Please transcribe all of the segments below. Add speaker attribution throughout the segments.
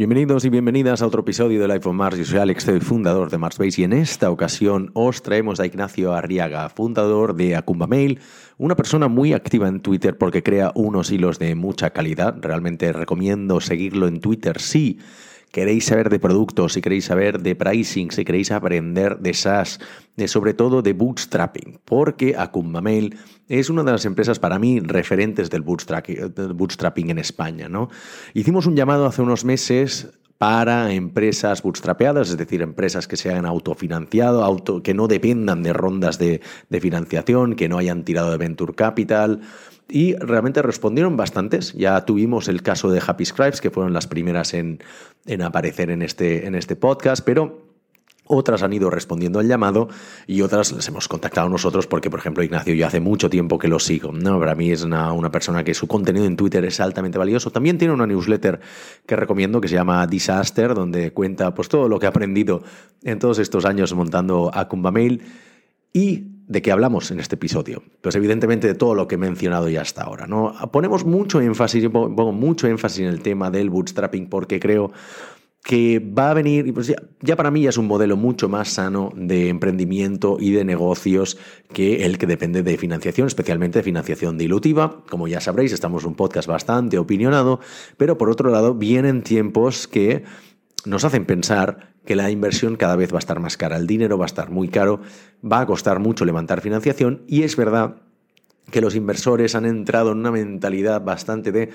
Speaker 1: Bienvenidos y bienvenidas a otro episodio de Life on Mars. Yo soy Alex, soy fundador de Marsbase y en esta ocasión os traemos a Ignacio Arriaga, fundador de Acumba Mail, una persona muy activa en Twitter porque crea unos hilos de mucha calidad. Realmente recomiendo seguirlo en Twitter si queréis saber de productos, si queréis saber de pricing, si queréis aprender de SaaS, de sobre todo de bootstrapping, porque Acumba Mail es una de las empresas para mí referentes del bootstrapping en España. ¿no? Hicimos un llamado hace unos meses para empresas bootstrapeadas, es decir, empresas que se hayan autofinanciado, auto, que no dependan de rondas de, financiación, que no hayan tirado de Venture Capital. Y realmente respondieron bastantes. Ya tuvimos el caso de Happy Scribes, que fueron las primeras en, en aparecer en este, en este podcast, pero otras han ido respondiendo al llamado y otras les hemos contactado nosotros porque, por ejemplo, Ignacio, yo hace mucho tiempo que lo sigo. ¿no? Para mí es una, una, persona que su contenido en Twitter es altamente valioso. También tiene una newsletter que recomiendo que se llama Disaster, donde cuenta pues, todo lo que ha aprendido en todos estos años montando Acumba Mail. Y de qué hablamos en este episodio. Pues evidentemente de todo lo que he mencionado ya hasta ahora. ¿no? Ponemos mucho énfasis, pongo mucho énfasis en el tema del bootstrapping porque creo que va a venir, pues ya, para mí ya es un modelo mucho más sano de emprendimiento y de negocios que el que depende de financiación, especialmente de financiación dilutiva. Como ya sabréis, estamos en un podcast bastante opinionado, pero por otro lado vienen tiempos que nos hacen pensar que la inversión cada vez va a estar más cara, el dinero va a estar muy caro, va a costar mucho levantar financiación y es verdad que los inversores han entrado en una mentalidad bastante de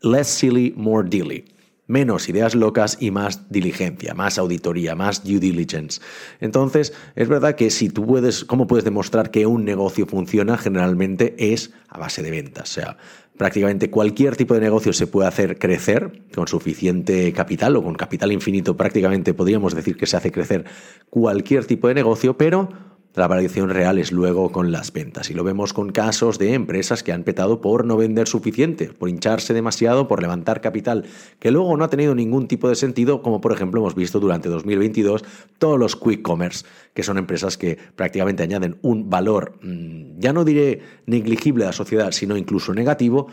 Speaker 1: less silly, more dealy menos ideas locas y más diligencia, más auditoría, más due diligence. Entonces, es verdad que si tú puedes, ¿cómo puedes demostrar que un negocio funciona? Generalmente es a base de ventas. O sea, prácticamente cualquier tipo de negocio se puede hacer crecer con suficiente capital o con capital infinito. Prácticamente podríamos decir que se hace crecer cualquier tipo de negocio, pero la variación real es luego con las ventas. Y lo vemos con casos de empresas que han petado por no vender suficiente, por hincharse demasiado, por levantar capital, que luego no ha tenido ningún tipo de sentido, como por ejemplo hemos visto durante 2022 todos los quick commerce, que son empresas que prácticamente añaden un valor, mm, ya no diré negligible a la sociedad, sino incluso negativo,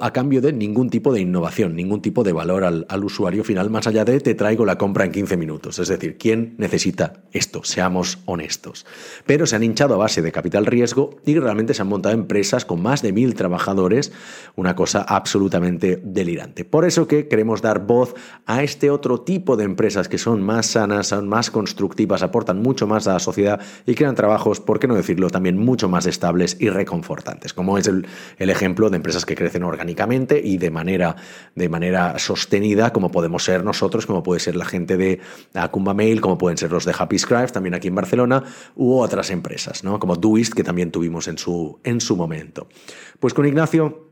Speaker 1: a cambio de ningún tipo de innovación, ningún tipo de valor al, al, usuario final, más allá de te traigo la compra en 15 minutos. Es decir, ¿quién necesita esto? Seamos honestos. Pero se han hinchado a base de capital riesgo y realmente se han montado empresas con más de mil trabajadores, una cosa absolutamente delirante. Por eso que queremos dar voz a este otro tipo de empresas que son más sanas, son más constructivas, aportan mucho más a la sociedad y crean trabajos, por qué no decirlo, también mucho más estables y reconfortantes, como es el, el ejemplo de empresas que crecen orgánicamente y de manera, de manera sostenida, como podemos ser nosotros, como puede ser la gente de Acumba Mail, como pueden ser los de Happy Scribe, también aquí en Barcelona, u otras empresas, ¿no? como Doist, que también tuvimos en su, en su momento. Pues con Ignacio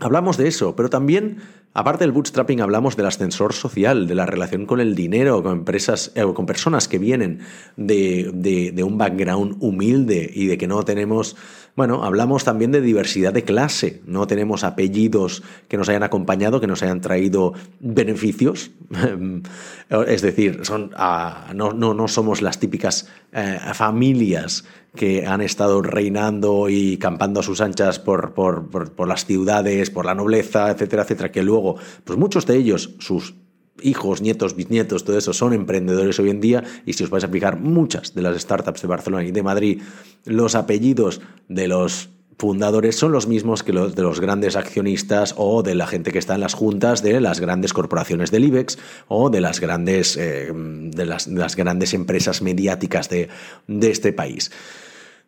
Speaker 1: hablamos de eso, pero también Aparte del bootstrapping hablamos del ascensor social, de la relación con el dinero, con empresas, eh, con personas que vienen de, un background humilde y de que no tenemos, bueno, hablamos también de diversidad de clase, no tenemos apellidos que nos hayan acompañado, que nos hayan traído beneficios, es decir, son, ah, no, no, no, somos las típicas eh, familias que han estado reinando y campando a sus anchas por, por, por, las ciudades, por la nobleza, etcétera, etcétera, que luego, pues muchos de ellos, sus hijos, nietos, bisnietos, todo eso, son emprendedores hoy en día y si os vais a fijar, muchas de las startups de Barcelona y de Madrid, los apellidos de los fundadores son los mismos que los de los grandes accionistas o de la gente que está en las juntas de las grandes corporaciones del IBEX o de las grandes, eh, de las, de las, grandes empresas mediáticas de, de este país.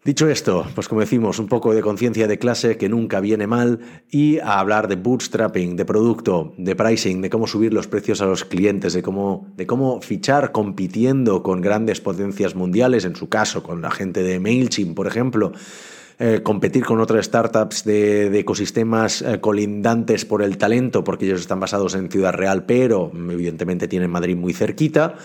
Speaker 1: Dicho esto, pues como decimos, un poco de conciencia de clase que nunca viene mal y a hablar de bootstrapping, de producto, de pricing, de cómo subir los precios a los clientes, de cómo, de cómo fichar compitiendo con grandes potencias mundiales, en su caso con la gente de MailChimp, por ejemplo. Eh, competir con otras startups de, ecosistemas eh, colindantes por el talento, porque ellos están basados en Ciudad Real, pero evidentemente tienen Madrid muy cerquita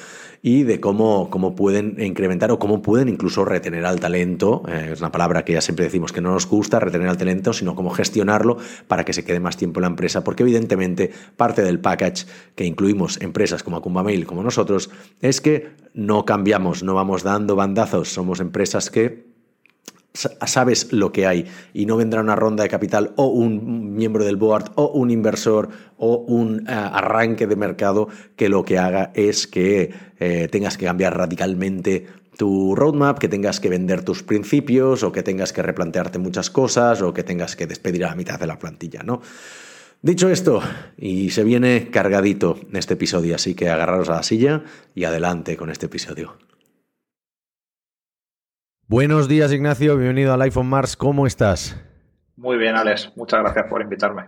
Speaker 1: y de cómo, cómo pueden incrementar o cómo pueden incluso retener al talento. Eh, es una palabra que ya siempre decimos que no nos gusta, retener al talento, sino cómo gestionarlo para que se quede más tiempo en la empresa, porque evidentemente parte del package que incluimos empresas como Acumba Mail, como nosotros, es que no cambiamos, no vamos dando bandazos, somos empresas que sabes lo que hay y no vendrá una ronda de capital o un miembro del board o un inversor o un eh, arranque de mercado que lo que haga es que eh, tengas que cambiar radicalmente tu roadmap, que tengas que vender tus principios o que tengas que replantearte muchas cosas o que tengas que despedir a la mitad de la plantilla, ¿no? Dicho esto, y se viene cargadito este episodio, así que agarraros a la silla y adelante con este episodio. Buenos días, Ignacio. Bienvenido al iPhone Mars. ¿Cómo estás?
Speaker 2: Muy bien, Alex. Muchas gracias por invitarme.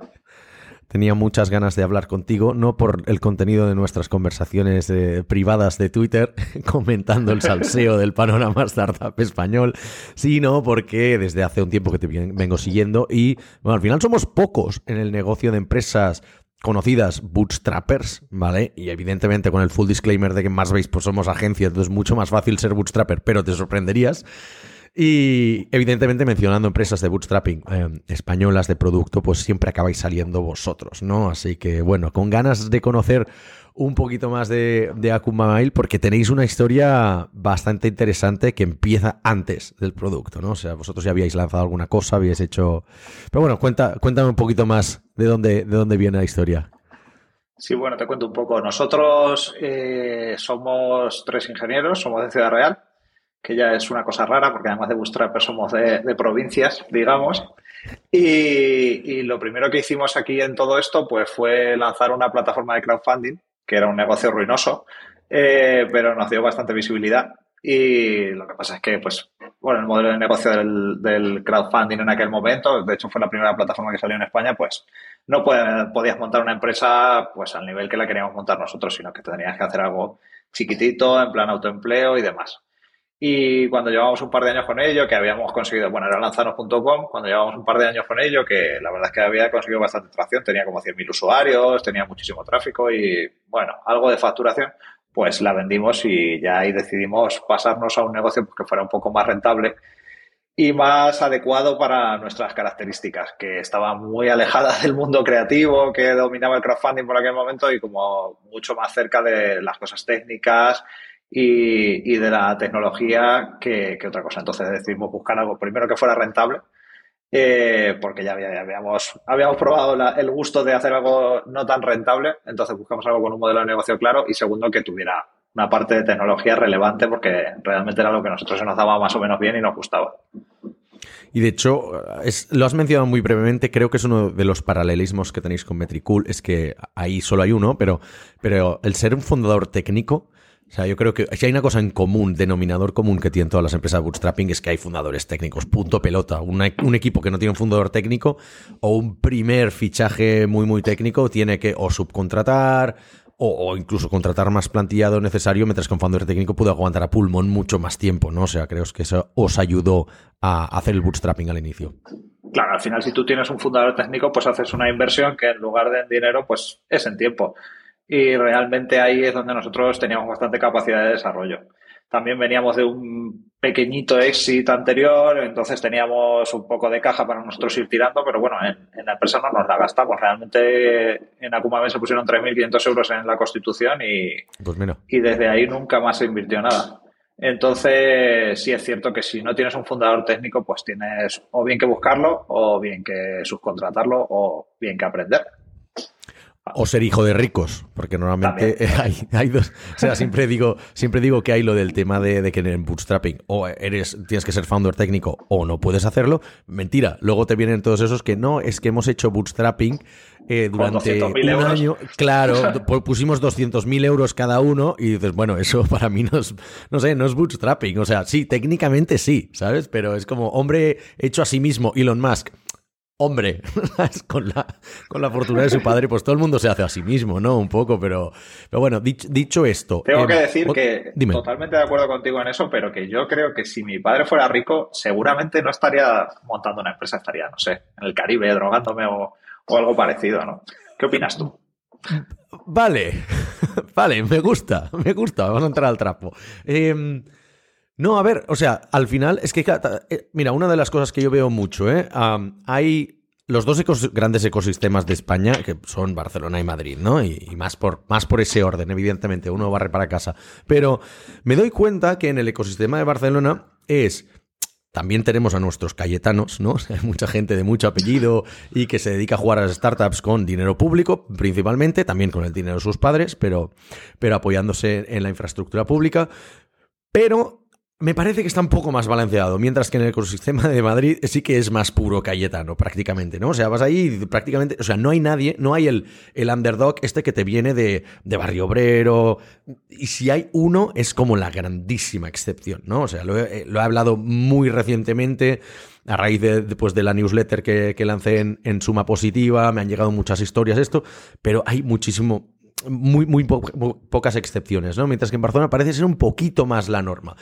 Speaker 1: Tenía muchas ganas de hablar contigo, no por el contenido de nuestras conversaciones eh, privadas de Twitter, comentando el salseo del panorama startup español, sino porque desde hace un tiempo que te vengo siguiendo y, bueno, al final somos pocos en el negocio de empresas conocidas bootstrappers, ¿vale? Y evidentemente con el full disclaimer de que más veis, pues somos agencias, entonces es mucho más fácil ser bootstrapper, pero te sorprenderías. Y evidentemente mencionando empresas de bootstrapping eh, españolas de producto, pues siempre acabáis saliendo vosotros, ¿no? Así que bueno, con ganas de conocer un poquito más de, de Mail porque tenéis una historia bastante interesante que empieza antes del producto, ¿no? O sea, vosotros ya habíais lanzado alguna cosa, habíais hecho... Pero bueno, cuenta, cuéntame un poquito más de dónde, de dónde viene la historia.
Speaker 2: Sí, bueno, te cuento un poco. Nosotros eh, somos tres ingenieros, somos de Ciudad Real, que ya es una cosa rara porque además de Bootstrap somos de, provincias, digamos. Y, lo primero que hicimos aquí en todo esto pues fue lanzar una plataforma de crowdfunding, que era un negocio ruinoso, eh, pero nos dio bastante visibilidad. Y lo que pasa es que, pues, bueno, el modelo de negocio del, crowdfunding en aquel momento, de hecho fue la primera plataforma que salió en España, pues no podías montar una empresa pues al nivel que la queríamos montar nosotros, sino que tenías que hacer algo chiquitito, en plan autoempleo y demás. Y cuando llevamos un par de años con ello, que habíamos conseguido, bueno, era lanzanos.com, cuando llevamos un par de años con ello, que la verdad es que había conseguido bastante tracción, tenía como 100.000 usuarios, tenía muchísimo tráfico y, bueno, algo de facturación, pues la vendimos y ya ahí decidimos pasarnos a un negocio que fuera un poco más rentable y más adecuado para nuestras características, que estaba muy alejada del mundo creativo que dominaba el crowdfunding por aquel momento y como mucho más cerca de las cosas técnicas y, de la tecnología que, otra cosa. Entonces decidimos buscar algo primero que fuera rentable, eh, porque ya, habíamos, habíamos probado el gusto de hacer algo no tan rentable, entonces buscamos algo con un modelo de negocio claro y segundo que tuviera una parte de tecnología relevante porque realmente era lo que a nosotros nos daba más o menos bien y nos gustaba.
Speaker 1: Y de hecho, lo has mencionado muy brevemente, creo que es uno de los paralelismos que tenéis con Metricool, es que ahí solo hay uno, pero, pero el ser un fundador técnico o sea, yo creo que si hay una cosa en común, denominador común que tienen todas las empresas de bootstrapping es que hay fundadores técnicos, punto pelota. un equipo que no tiene un fundador técnico o un primer fichaje muy, muy técnico tiene que o subcontratar o, incluso contratar más plantillado necesario, mientras que un fundador técnico puede aguantar a pulmón mucho más tiempo, ¿no? O sea, creo que eso os ayudó a hacer el bootstrapping al inicio.
Speaker 2: Claro, al final si tú tienes un fundador técnico, pues haces una inversión que en lugar de en dinero, pues es en tiempo y realmente ahí es donde nosotros teníamos bastante capacidad de desarrollo. También veníamos de un pequeñito éxito anterior, entonces teníamos un poco de caja para nosotros ir tirando, pero bueno, en, la empresa no nos la gastamos. Realmente en Akumame se pusieron 3.500 euros en la constitución y,
Speaker 1: pues
Speaker 2: y desde ahí nunca más se invirtió nada. Entonces, sí es cierto que si no tienes un fundador técnico, pues tienes o bien que buscarlo, o bien que subcontratarlo, o bien que aprender.
Speaker 1: O ser hijo de ricos, porque normalmente hay, dos. O sea, siempre digo, siempre digo que hay lo del tema de, que en bootstrapping o eres, tienes que ser founder técnico o no puedes hacerlo. Mentira. Luego te vienen todos esos que no, es que hemos hecho bootstrapping eh, durante un año. Claro, pusimos 200.000 euros cada uno y dices, bueno, eso para mí no es, no sé, no es bootstrapping. O sea, sí, técnicamente sí, ¿sabes? Pero es como hombre hecho a sí mismo, Elon Musk hombre, con la, con la fortuna de su padre, pues todo el mundo se hace a sí mismo, ¿no? Un poco, pero, pero bueno, dicho, esto.
Speaker 2: Tengo que em, decir que totalmente de acuerdo contigo en eso, pero que yo creo que si mi padre fuera rico, seguramente no estaría montando una empresa, estaría, no sé, en el Caribe, drogándome o, algo parecido, ¿no? ¿Qué opinas tú?
Speaker 1: Vale, vale, me gusta, me gusta, vamos a entrar al trapo. Em, no, a ver, o sea, al final es que, eh, mira, una de las cosas que yo veo mucho, ¿eh? hay los dos grandes ecosistemas de España, que son Barcelona y Madrid, ¿no? Y, más, por, más por ese orden, evidentemente, uno barre para casa. Pero me doy cuenta que en el ecosistema de Barcelona es también tenemos a nuestros Cayetanos, ¿no? hay mucha gente de mucho apellido y que se dedica a jugar a las startups con dinero público, principalmente, también con el dinero de sus padres, pero, pero apoyándose en la infraestructura pública. Pero me parece que está un poco más balanceado, mientras que en el ecosistema de Madrid sí que es más puro Cayetano, prácticamente, ¿no? O sea, vas ahí y prácticamente, o sea, no hay nadie, no hay el, el underdog este que te viene de, de, Barrio Obrero, y si hay uno es como la grandísima excepción, ¿no? O sea, lo he, lo he hablado muy recientemente a raíz de, pues, de la newsletter que, que lancé en, en Suma Positiva, me han llegado muchas historias esto, pero hay muchísimo, muy, muy pocas excepciones, ¿no? Mientras que en Barcelona parece ser un poquito más la norma.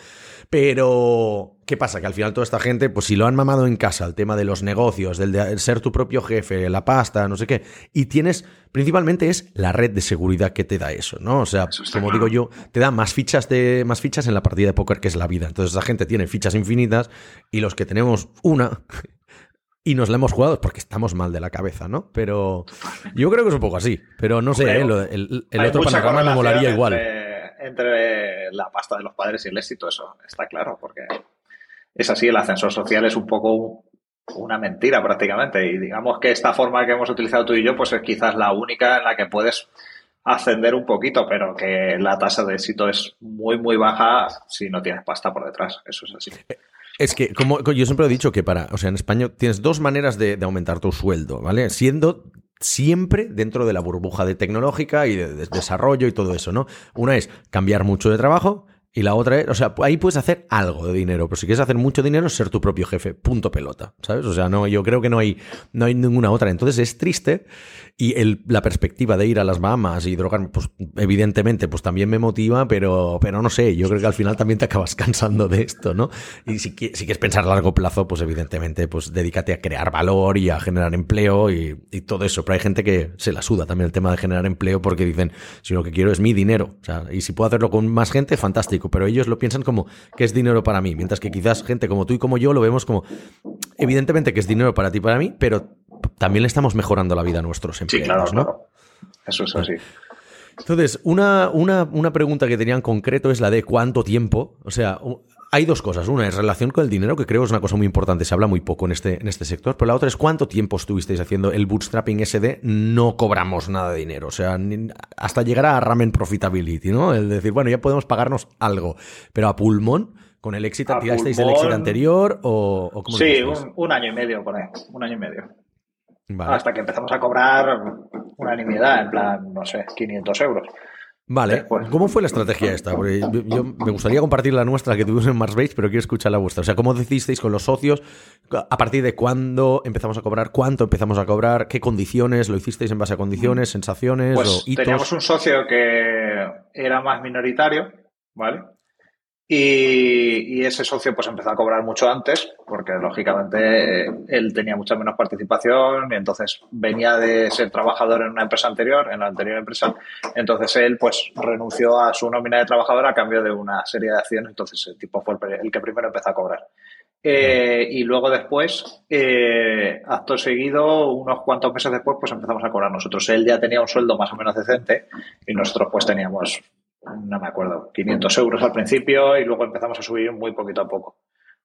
Speaker 1: Pero, ¿qué pasa? Que al final toda esta gente, pues si lo han mamado en casa, el tema de los negocios, del de ser tu propio jefe, la pasta, no sé qué, y tienes, principalmente es la red de seguridad que te da eso, ¿no? O sea, como digo yo, te da más fichas, de, más fichas en la partida de póker que es la vida. Entonces esa gente tiene fichas infinitas y los que tenemos una y nos la hemos jugado porque estamos mal de la cabeza, ¿no? Pero yo creo que es un poco así. Pero no sé, ¿eh? el, el, otro panorama me molaría igual
Speaker 2: entre la pasta de los padres y el éxito, eso está claro, porque es así, el ascensor social es un poco una mentira prácticamente. Y digamos que esta forma que hemos utilizado tú y yo, pues es quizás la única en la que puedes ascender un poquito, pero que la tasa de éxito es muy, muy baja si no tienes pasta por detrás. Eso es así.
Speaker 1: Es que, como yo siempre he dicho que para, o sea, en España tienes dos maneras de, de aumentar tu sueldo, ¿vale? Siendo siempre dentro de la burbuja de tecnológica y de, desarrollo y todo eso, ¿no? Una es cambiar mucho de trabajo y la otra es, o sea, ahí puedes hacer algo de dinero, pero si quieres hacer mucho dinero, ser tu propio jefe, punto pelota, ¿sabes? O sea, no, yo creo que no hay, no hay ninguna otra. Entonces es triste y el, la perspectiva de ir a las Bahamas y drogarme, pues evidentemente, pues también me motiva, pero, pero no sé, yo creo que al final también te acabas cansando de esto, ¿no? Y si, quieres pensar a largo plazo, pues evidentemente, pues dedícate a crear valor y a generar empleo y, todo eso. Pero hay gente que se la suda también el tema de generar empleo porque dicen, si lo que quiero es mi dinero. O sea, y si puedo hacerlo con más gente, fantástico. Pero ellos lo piensan como que es dinero para mí, mientras que quizás gente como tú y como yo lo vemos como, evidentemente que es dinero para ti para mí, pero también le estamos mejorando la vida a nuestros empleados, ¿no?
Speaker 2: Eso es así.
Speaker 1: Entonces, una, una, una, pregunta que tenía en concreto es la de cuánto tiempo. O sea, hay dos cosas. Una es relación con el dinero, que creo es una cosa muy importante, se habla muy poco en este, en este sector. Pero la otra es cuánto tiempo estuvisteis haciendo el bootstrapping SD, no cobramos nada de dinero. O sea, hasta llegar a ramen profitability, ¿no? El decir, bueno, ya podemos pagarnos algo. Pero a pulmón, con el éxito, ¿tirasteis el éxito anterior o, o
Speaker 2: cómo Sí, un, un, año y medio por ahí. Un año y medio. Hasta que empezamos a cobrar una nimiedad, en plan, no sé, 500 euros.
Speaker 1: Vale, ¿cómo fue la estrategia esta? Porque yo, me gustaría compartir la nuestra que tuvimos en Marsbase, pero quiero escuchar la vuestra. O sea, ¿cómo decidisteis con los socios? ¿A partir de cuándo empezamos a cobrar? ¿Cuánto empezamos a cobrar? ¿Qué condiciones? ¿Lo hicisteis en base a condiciones, sensaciones
Speaker 2: pues
Speaker 1: o hitos?
Speaker 2: Teníamos un socio que era más minoritario, ¿vale? Y, ese socio pues empezó a cobrar mucho antes, porque lógicamente él tenía mucha menos participación y entonces venía de ser trabajador en una empresa anterior, en la anterior empresa, entonces él pues renunció a su nómina de trabajador a cambio de una serie de acciones, entonces el tipo fue el, que primero empezó a cobrar. Eh, y luego después, eh, acto seguido, unos cuantos meses después, pues empezamos a cobrar nosotros. Él ya tenía un sueldo más o menos decente y nosotros pues teníamos no me acuerdo, 500 euros al principio y luego empezamos a subir muy poquito a poco.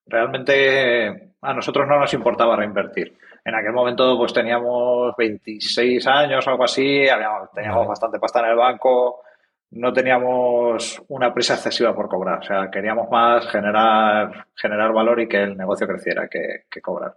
Speaker 2: Realmente a nosotros no nos importaba reinvertir. En aquel momento pues teníamos 26 años o algo así, habíamos, teníamos bastante pasta en el banco, no teníamos una prisa excesiva por cobrar. O sea, queríamos más generar, generar valor y que el negocio creciera que, que cobrar.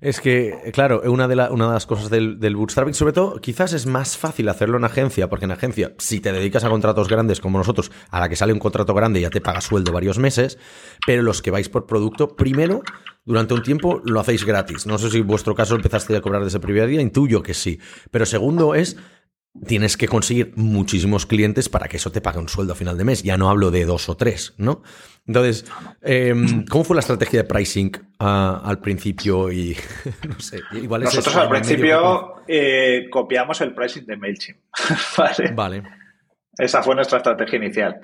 Speaker 1: Es que, claro, una de, una de las cosas del, del, bootstrapping, sobre todo, quizás es más fácil hacerlo en agencia, porque en agencia, si te dedicas a contratos grandes como nosotros, a la que sale un contrato grande ya te paga sueldo varios meses, pero los que vais por producto, primero, durante un tiempo lo hacéis gratis. No sé si en vuestro caso empezaste a cobrar desde el primer día, intuyo que sí. Pero segundo es tienes que conseguir muchísimos clientes para que eso te pague un sueldo a final de mes. Ya no hablo de dos o tres, ¿no? Entonces, em, ¿cómo fue la estrategia de pricing uh, al principio? Y no sé,
Speaker 2: igual es Nosotros al principio eh, copiamos el pricing de MailChimp. ¿vale?
Speaker 1: vale.
Speaker 2: Esa fue nuestra estrategia inicial.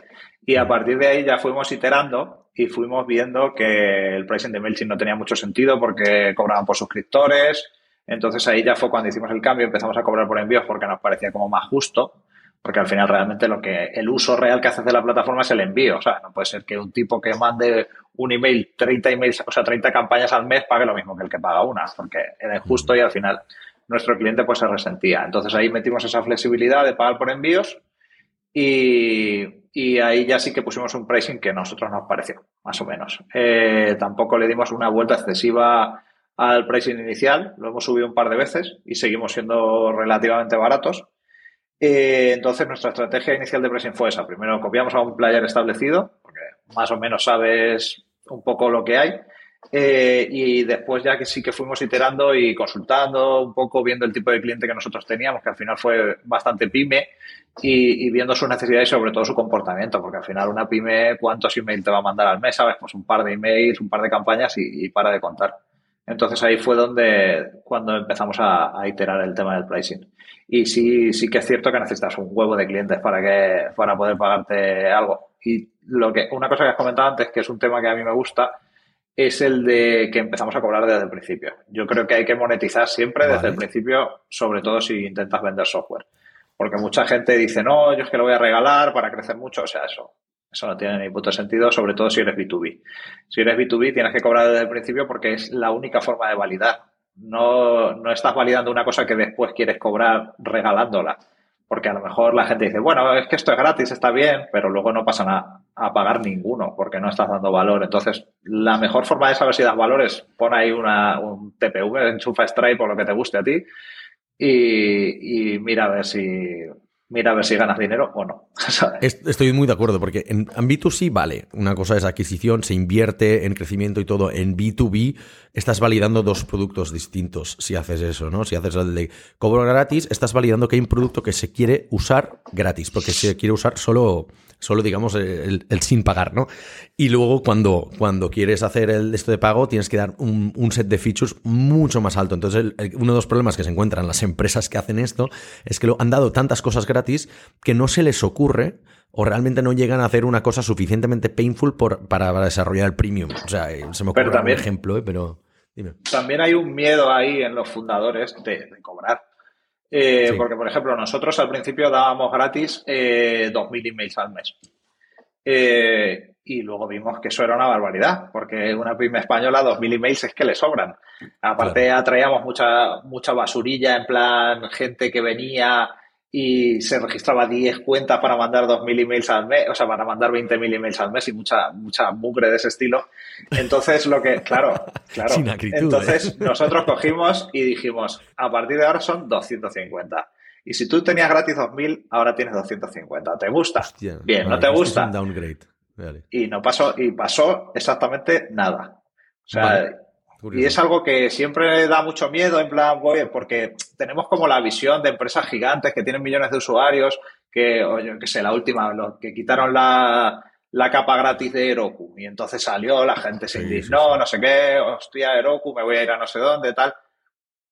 Speaker 2: Y a partir de ahí ya fuimos iterando y fuimos viendo que el pricing de MailChimp no tenía mucho sentido porque cobraban por suscriptores, entonces ahí ya fue cuando hicimos el cambio, empezamos a cobrar por envíos porque nos parecía como más justo, porque al final realmente lo que el uso real que haces de la plataforma es el envío. O sea, no puede ser que un tipo que mande un email, 30 emails, o sea, 30 campañas al mes pague lo mismo que el que paga una, porque era injusto y al final nuestro cliente pues se resentía. Entonces ahí metimos esa flexibilidad de pagar por envíos y, ahí ya sí que pusimos un pricing que a nosotros nos pareció, más o menos. Eh, tampoco le dimos una vuelta excesiva al pricing inicial, lo hemos subido un par de veces y seguimos siendo relativamente baratos eh, entonces, nuestra estrategia inicial de pricing fue esa. Primero copiamos a un player establecido, porque más o menos sabes un poco lo que hay. Eh, y después ya que sí que fuimos iterando y consultando un poco, viendo el tipo de cliente que nosotros teníamos, que al final fue bastante pyme, y, viendo sus necesidades y sobre todo su comportamiento, porque al final una pyme, ¿cuántos emails te va a mandar al mes? ¿Sabes? Pues un par de emails, un par de campañas y, para de contar. Entonces ahí fue donde, cuando empezamos a, a iterar el tema del pricing. Y sí, sí que es cierto que necesitas un huevo de clientes para que, para poder pagarte algo. Y lo que, una cosa que has comentado antes, que es un tema que a mí me gusta, es el de que empezamos a cobrar desde el principio. Yo creo que hay que monetizar siempre desde el principio, sobre todo si intentas vender software. Porque mucha gente dice, no, yo es que lo voy a regalar para crecer mucho. O sea, eso, eso no tiene ni puto sentido, sobre todo si eres B2B. Si eres B2B, tienes que cobrar desde el principio porque es la única forma de validar no, no estás validando una cosa que después quieres cobrar regalándola. Porque a lo mejor la gente dice, bueno, es que esto es gratis, está bien, pero luego no pasan a, a pagar ninguno porque no estás dando valor. Entonces, la mejor forma de saber si das valor es pon ahí una, un TPV, enchufa Stripe o lo que te guste a ti y, y mira a ver si, mira a ver si ganas dinero o no.
Speaker 1: Estoy muy de acuerdo, porque en, B2C vale, una cosa es adquisición, se invierte en crecimiento y todo. En B2B estás validando dos productos distintos si haces eso, ¿no? Si haces el de cobro gratis, estás validando que hay un producto que se quiere usar gratis, porque se quiere usar solo solo digamos el, sin pagar, ¿no? Y luego cuando, cuando quieres hacer el esto de pago tienes que dar un, set de features mucho más alto. Entonces uno de los problemas que se encuentran las empresas que hacen esto es que lo, han dado tantas cosas gratis que no se les ocurre o realmente no llegan a hacer una cosa suficientemente painful por, para, desarrollar el premium. O sea, eh, se me ocurre un ejemplo, ¿eh? pero dime.
Speaker 2: También hay un miedo ahí en los fundadores de cobrar. Eh, porque, por ejemplo, nosotros al principio dábamos gratis eh, 2.000 emails al mes. Eh, y luego vimos que eso era una barbaridad, porque una pyme española, 2.000 emails es que le sobran. Aparte, atraíamos mucha, mucha basurilla, en plan, gente que venía y se registraba 10 cuentas para mandar 2.000 emails al mes, o sea, para mandar 20.000 emails al mes y mucha, mucha mugre de ese estilo. Entonces, lo que, claro, claro. Entonces, ¿eh? nosotros cogimos y dijimos, a partir de ahora son 250. Y si tú tenías gratis 2.000, ahora tienes 250. ¿Te gusta? Bien, ¿no te gusta? Y no pasó, y pasó exactamente nada. O sea, y es algo que siempre da mucho miedo, en plan, porque tenemos como la visión de empresas gigantes que tienen millones de usuarios, que, oye, que sé, la última, los que quitaron la, capa gratis de Heroku. Y entonces salió, la gente se indignó, no sé qué, hostia, Heroku, me voy a ir a no sé dónde, tal.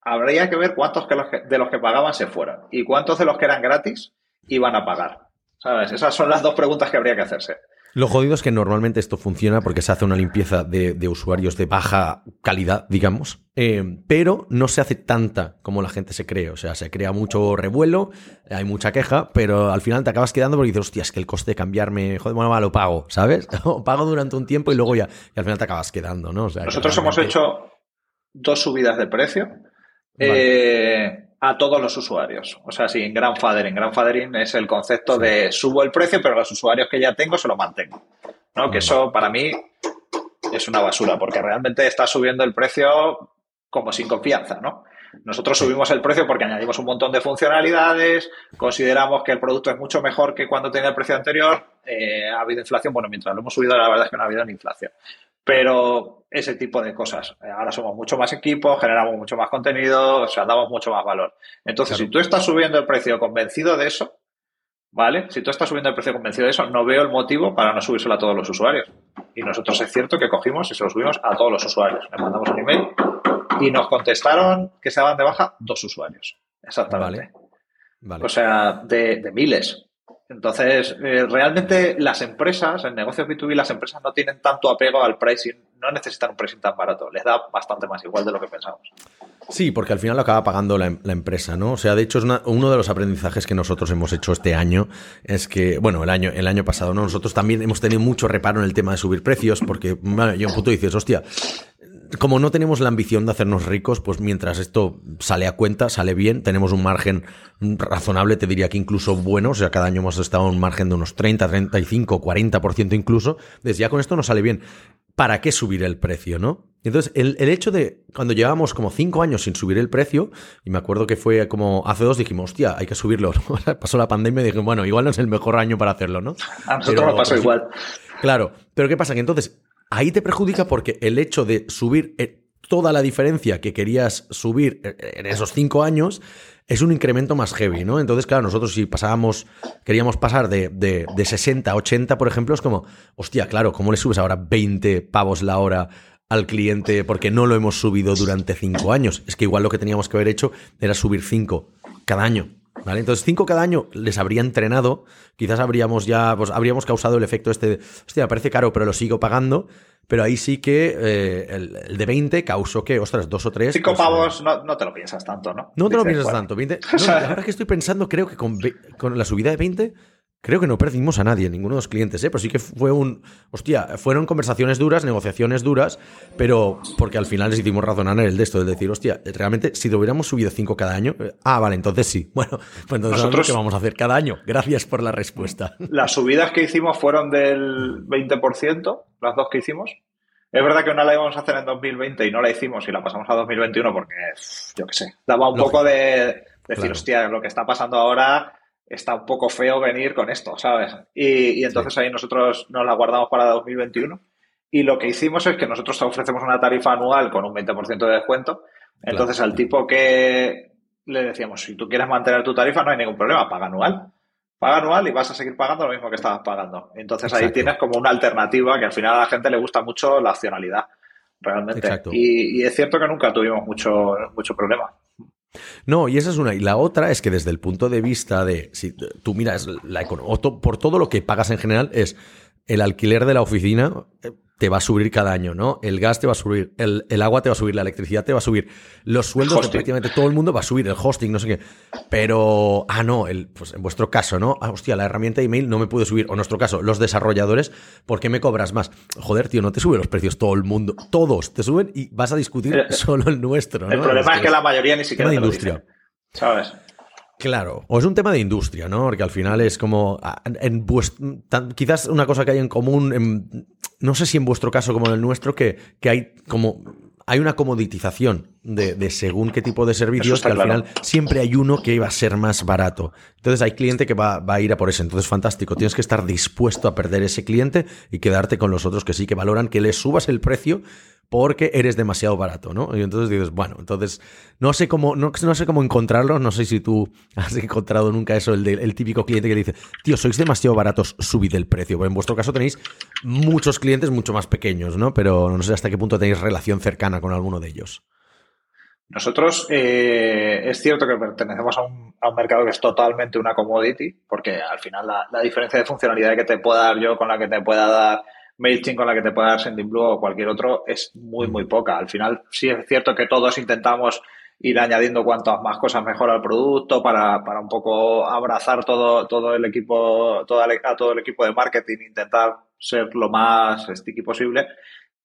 Speaker 2: Habría que ver cuántos de los que pagaban se fueron y cuántos de los que eran gratis iban a pagar. ¿Sabes? Esas son las dos preguntas que habría que hacerse.
Speaker 1: Lo jodido es que normalmente esto funciona porque se hace una limpieza de, usuarios de baja calidad, digamos, eh, pero no se hace tanta como la gente se cree. O sea, se crea mucho revuelo, hay mucha queja, pero al final te acabas quedando porque dices, hostia, es que el coste de cambiarme, joder, bueno, lo pago, ¿sabes? O pago durante un tiempo y luego ya, y al final te acabas quedando, ¿no?
Speaker 2: Nosotros hemos hecho dos subidas de precio. Eh, a todos los usuarios. O sea, sí, en Grandfathering. Grandfathering es el concepto de subo el precio, pero los usuarios que ya tengo se lo mantengo. ¿no? Que eso para mí es una basura, porque realmente está subiendo el precio como sin confianza, ¿no? Nosotros subimos el precio porque añadimos un montón de funcionalidades, consideramos que el producto es mucho mejor que cuando tenía el precio anterior, eh, ha habido inflación, bueno, mientras lo hemos subido la verdad es que no ha habido ni inflación. Pero ese tipo de cosas. Ahora somos mucho más equipos, generamos mucho más contenido, o sea, damos mucho más valor. Entonces, si tú estás subiendo el precio convencido de eso, ¿vale? Si tú estás subiendo el precio convencido de eso, no veo el motivo para no subírselo a todos los usuarios. Y nosotros es cierto que cogimos y se lo subimos a todos los usuarios. Le mandamos un email y nos contestaron que se daban de baja dos usuarios. Exactamente. Vale. O sea, de, de miles. Entonces, eh, realmente las empresas, en negocios B2B, las empresas no tienen tanto apego al pricing no necesitan un pricing tan barato, les da bastante más igual de lo que pensamos.
Speaker 1: Sí, porque al final lo acaba pagando la, empresa, ¿no? O sea, de hecho, uno de los aprendizajes que nosotros hemos hecho este año es que, bueno, el año, el año pasado, ¿no? Nosotros también hemos tenido mucho reparo en el tema de subir precios, porque yo un punto dices, hostia, como no tenemos la ambición de hacernos ricos, pues mientras esto sale a cuenta, sale bien, tenemos un margen razonable, te diría que incluso bueno, o sea, cada año hemos estado en un margen de unos 30, 35, 40% incluso, desde ya con esto no sale bien. ¿Para qué subir el precio, no? Entonces, el, hecho de cuando llevábamos como cinco años sin subir el precio, y me acuerdo que fue como hace dos, dijimos, hostia, hay que subirlo. Pasó la pandemia y dije, bueno, igual no es el mejor año para hacerlo, ¿no?
Speaker 2: A nosotros nos pasó igual.
Speaker 1: Claro, pero ¿qué pasa? Que entonces ahí te perjudica porque el hecho de subir eh, toda la diferencia que querías subir eh, en esos cinco años es un incremento más heavy, ¿no? Entonces, claro, nosotros si pasábamos, queríamos pasar de, de, de 60 a 80, por ejemplo, es como, hostia, claro, ¿cómo le subes ahora 20 pavos la hora al cliente porque no lo hemos subido durante cinco años? Es que igual lo que teníamos que haber hecho era subir cinco cada año. ¿Vale? Entonces, cinco cada año les habría entrenado, quizás habríamos ya, pues habríamos causado el efecto este de, hostia, parece caro, pero lo sigo pagando. Pero ahí sí que eh, el, de 20 causó que, ostras, dos o tres.
Speaker 2: Cinco pues, pavos eh, no, no, te lo piensas tanto, ¿no?
Speaker 1: No te lo piensas tanto. 20, ahora que estoy pensando, creo que con, con la subida de 20 Creo que no perdimos a nadie, ninguno de los clientes, ¿eh? pero sí que fue un. Hostia, fueron conversaciones duras, negociaciones duras, pero porque al final les hicimos razonar en el de esto, de decir, hostia, realmente si lo hubiéramos subido cinco cada año, eh, ah, vale, entonces sí. Bueno, pues entonces Nosotros, que vamos a hacer cada año. Gracias por la respuesta.
Speaker 2: Las subidas que hicimos fueron del 20%, las dos que hicimos. Es verdad que una la íbamos a hacer en 2020 y no la hicimos y la pasamos a 2021 porque, yo qué sé, daba un poco de decir, hostia, lo que está pasando ahora está un poco feo venir con esto, ¿sabes? Y, entonces ahí nosotros nos la guardamos para 2021. Y lo que hicimos es que nosotros ofrecemos una tarifa anual con un 20% de descuento. Entonces al tipo que le decíamos, si tú quieres mantener tu tarifa no hay ningún problema, paga anual. Paga anual y vas a seguir pagando lo mismo que estabas pagando. Entonces ahí tienes como una alternativa que al final a la gente le gusta mucho la opcionalidad, realmente. Y, y, es cierto que nunca tuvimos mucho, mucho problema.
Speaker 1: No, y esa es una. Y la otra es que desde el punto de vista de, si tú miras la economía, por todo lo que pagas en general, es el alquiler de la oficina, eh, te va a subir cada año, ¿no? El gas te va a subir, el, agua te va a subir, la electricidad te va a subir, los sueldos de prácticamente todo el mundo va a subir, el hosting, no sé qué. Pero, ah, no, el, pues en vuestro caso, ¿no? Ah, hostia, la herramienta de email no me puede subir. O en nuestro caso, los desarrolladores, ¿por qué me cobras más? Joder, tío, no te suben los precios todo el mundo. Todos te suben y vas a discutir eh, solo el nuestro, ¿no?
Speaker 2: El problema es que, la mayoría ni siquiera.
Speaker 1: de industria.
Speaker 2: ¿Sabes?
Speaker 1: Claro, o es un tema de industria, ¿no? Porque al final es como, en quizás una cosa que hay en común, no sé si en vuestro caso como en el nuestro, que, que hay como hay una comoditización de, según qué tipo de servicios que al final siempre hay uno que va a ser más barato. Entonces hay cliente que va, va, a ir a por ese. Entonces, fantástico. Tienes que estar dispuesto a perder ese cliente y quedarte con los otros que sí que valoran que le subas el precio porque eres demasiado barato, ¿no? Y entonces dices, bueno, entonces no sé cómo, no, no sé cómo encontrarlo, no sé si tú has encontrado nunca eso, el, el típico cliente que dice, tío, sois demasiado baratos, subid el precio. Bueno, en vuestro caso tenéis muchos clientes mucho más pequeños, ¿no? Pero no sé hasta qué punto tenéis relación cercana con alguno de ellos.
Speaker 2: Nosotros eh, es cierto que pertenecemos a un, a un, mercado que es totalmente una commodity, porque al final la, la diferencia de funcionalidad que te pueda dar yo con la que te pueda dar MailChimp con la que te pueda dar SendingBlue o cualquier otro es muy, muy poca. Al final sí es cierto que todos intentamos ir añadiendo cuantas más cosas mejor al producto para, para un poco abrazar todo, todo el equipo, todo a todo el equipo de marketing, intentar ser lo más sticky posible.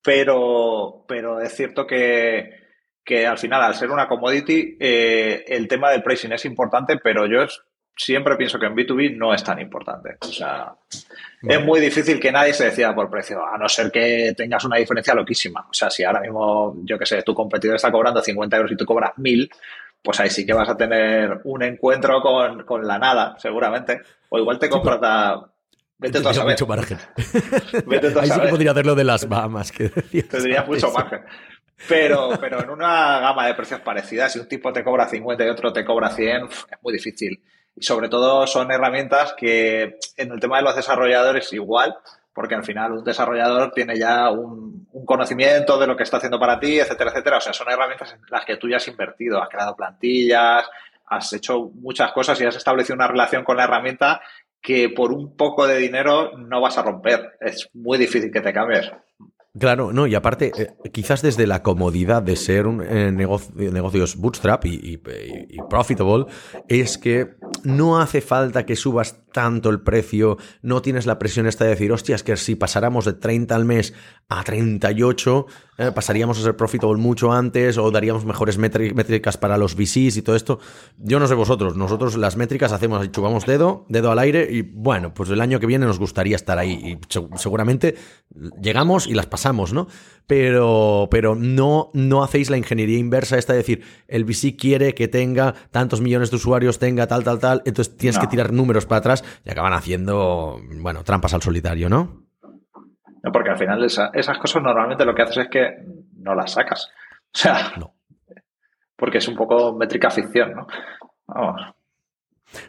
Speaker 2: Pero, pero es cierto que, que al final, al ser una commodity, eh, el tema del pricing es importante, pero yo siempre pienso que en B2B no es tan importante. O sea, es muy difícil que nadie se decida por precio, a no ser que tengas una diferencia loquísima. O sea, si ahora mismo, yo que sé, tu competidor está cobrando 50 euros y tú cobras 1000, pues ahí sí que vas a tener un encuentro con, la nada, seguramente. O igual te compras a...
Speaker 1: Vete tú a saber. mucho margen. Vete tú a Ahí sí que podría hacerlo de las Bahamas que
Speaker 2: Tendrías mucho margen. Pero, pero en una gama de precios parecidas, si un tipo te cobra 50 y otro te cobra 100, es muy difícil. Y sobre todo son herramientas que en el tema de los desarrolladores igual, porque al final un desarrollador tiene ya un, conocimiento de lo que está haciendo para ti, etcétera, etcétera. O sea, son herramientas en las que tú ya has invertido, has creado plantillas, has hecho muchas cosas y has establecido una relación con la herramienta que por un poco de dinero no vas a romper. Es muy difícil que te cambies.
Speaker 1: Claro, no, y aparte, eh, quizás desde la comodidad de ser un eh, negocio, negocios bootstrap y, profitable, es que no hace falta que subas tanto el precio, no tienes la presión esta de decir, hostias, que si pasáramos de 30 al mes a 38, eh, pasaríamos a ser profitable mucho antes o daríamos mejores métricas para los VCs y todo esto. Yo no sé vosotros, nosotros las métricas hacemos chupamos dedo, dedo al aire y bueno, pues el año que viene nos gustaría estar ahí y seguramente llegamos y las pasamos, ¿no? Pero, pero no, no hacéis la ingeniería inversa esta de decir, el VC quiere que tenga tantos millones de usuarios, tenga tal, tal, tal, entonces tienes que tirar números para atrás y acaban haciendo, bueno, trampas al solitario, ¿no?
Speaker 2: No, porque al final esas cosas normalmente lo que haces es que no las sacas. O sea, no. porque es un poco métrica ficción, ¿no? Vamos.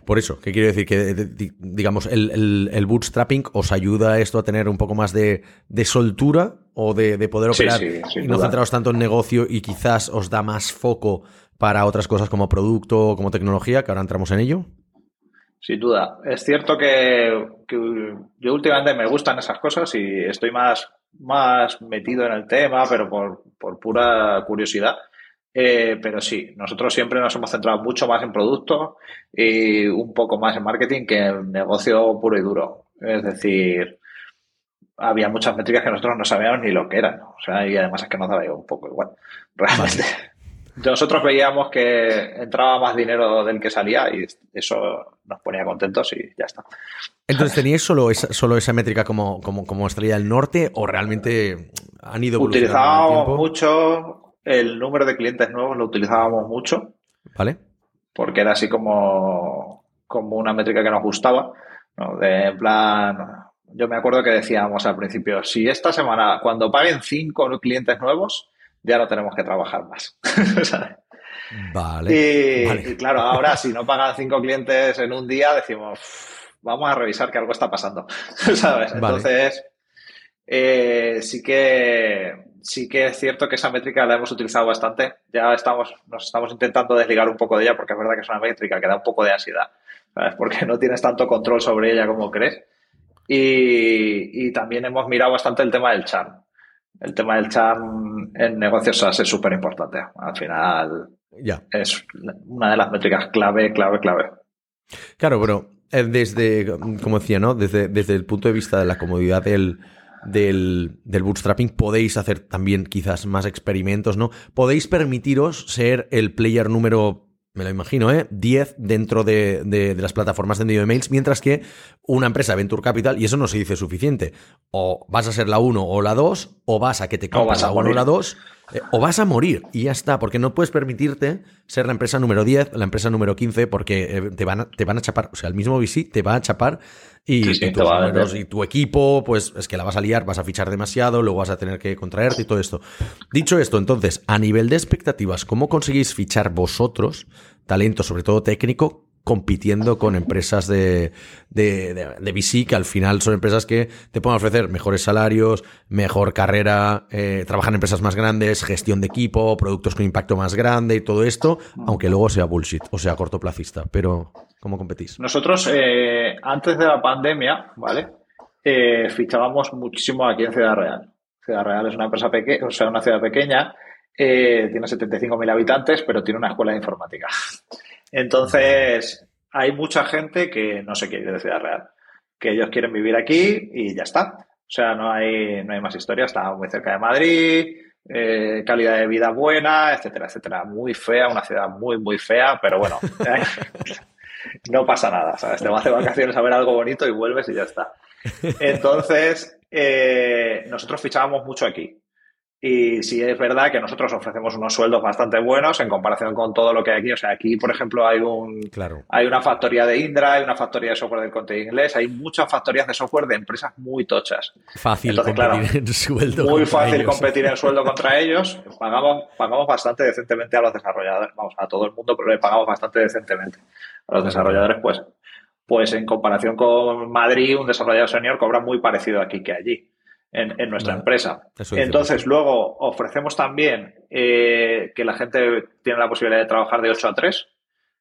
Speaker 1: Por eso, ¿qué quiero decir? Que, digamos, el, bootstrapping os ayuda esto a tener un poco más de, soltura o de, poder operar y no centraros tanto en negocio y quizás os da más foco para otras cosas como producto o como tecnología, que ahora entramos en ello.
Speaker 2: Sin duda. Es cierto que, yo últimamente me gustan esas cosas y estoy más, más metido en el tema, pero por, por pura curiosidad. Eh, pero sí, nosotros siempre nos hemos centrado mucho más en producto y un poco más en marketing que en negocio puro y duro. Es decir, había muchas métricas que nosotros no sabíamos ni lo que eran. O sea, y además es que nos daba un poco igual. Realmente. Nosotros veíamos que entraba más dinero del que salía y eso nos ponía contentos y ya está.
Speaker 1: Entonces, ¿teníais solo esa, solo esa métrica como, como, como estrella del norte o realmente han ido
Speaker 2: Utilizábamos mucho el número de clientes nuevos lo utilizábamos mucho.
Speaker 1: ¿Vale?
Speaker 2: Porque era así como, como una métrica que nos gustaba. ¿no? De, en plan, yo me acuerdo que decíamos al principio, si esta semana, cuando paguen cinco clientes nuevos, ya no tenemos que trabajar más.
Speaker 1: Vale,
Speaker 2: y, claro, ahora si no pagan cinco clientes en un día, decimos, vamos a revisar que algo está pasando. ¿Sabes? Entonces, eh, sí que sí que es cierto que esa métrica la hemos utilizado bastante. Ya estamos, nos estamos intentando desligar un poco de ella porque es verdad que es una métrica que da un poco de ansiedad, ¿sabes? Porque no tienes tanto control sobre ella como crees. Y, también hemos mirado bastante el tema del charm. El tema del charm en negocios SaaS es súper importante. Al final ya. es una de las métricas clave, clave, clave.
Speaker 1: Claro, pero eh, desde, como decía, ¿no? Desde, desde el punto de vista de la comodidad del, del, bootstrapping, podéis hacer también quizás más experimentos, ¿no? Podéis permitiros ser el player número me lo imagino, ¿eh? 10 dentro de, las plataformas de envío de mails, mientras que una empresa Venture Capital, y eso no se dice suficiente, o vas a ser la 1 o la 2, o vas a que te compres la 1 o la 2, eh, o vas a morir y ya está, porque no puedes permitirte ser la empresa número 10, la empresa número 15, porque eh, te van a, te van a chapar, o sea, el mismo VC te va a chapar y, y tu equipo, pues es que la vas a liar, vas a fichar demasiado, luego vas a tener que contraerte y todo esto. Dicho esto, entonces, a nivel de expectativas, ¿cómo conseguís fichar vosotros talento, sobre todo técnico, compitiendo con empresas de, de, de, VC, que al final son empresas que te pueden ofrecer mejores salarios, mejor carrera, eh, trabajan en empresas más grandes, gestión de equipo, productos con impacto más grande y todo esto, aunque luego sea bullshit o sea cortoplacista. Pero, ¿cómo competís?
Speaker 2: Nosotros, eh, antes de la pandemia, ¿vale? Eh, fichábamos muchísimo aquí en Ciudad Real. Ciudad Real es una empresa pequeña, o sea, una ciudad pequeña, eh, tiene 75.000 habitantes, pero tiene una escuela de informática. Entonces, hay mucha gente que no se quiere ir de Ciudad Real, que ellos quieren vivir aquí y ya está. O sea, no hay, no hay más historia, está muy cerca de Madrid, eh, calidad de vida buena, etcétera, etcétera. Muy fea, una ciudad muy, muy fea, pero bueno, no pasa nada, ¿sabes? Te vas de vacaciones a ver algo bonito y vuelves y ya está. Entonces, eh, nosotros fichábamos mucho aquí. Y sí es verdad que nosotros ofrecemos unos sueldos bastante buenos en comparación con todo lo que hay aquí. O sea, aquí, por ejemplo, hay un
Speaker 1: claro.
Speaker 2: hay una factoría de Indra, hay una factoría de software del contenido inglés, hay muchas factorías de software de empresas muy tochas.
Speaker 1: Fácil competir en sueldo.
Speaker 2: Muy fácil competir en sueldo contra ellos. Pagamos, pagamos bastante decentemente a los desarrolladores. Vamos, a todo el mundo, pero le pagamos bastante decentemente. A los desarrolladores, pues, pues en comparación con Madrid, un desarrollador senior cobra muy parecido aquí que allí en, nuestra empresa. Entonces, luego ofrecemos también eh, que la gente tiene la posibilidad de trabajar de 8 a 3,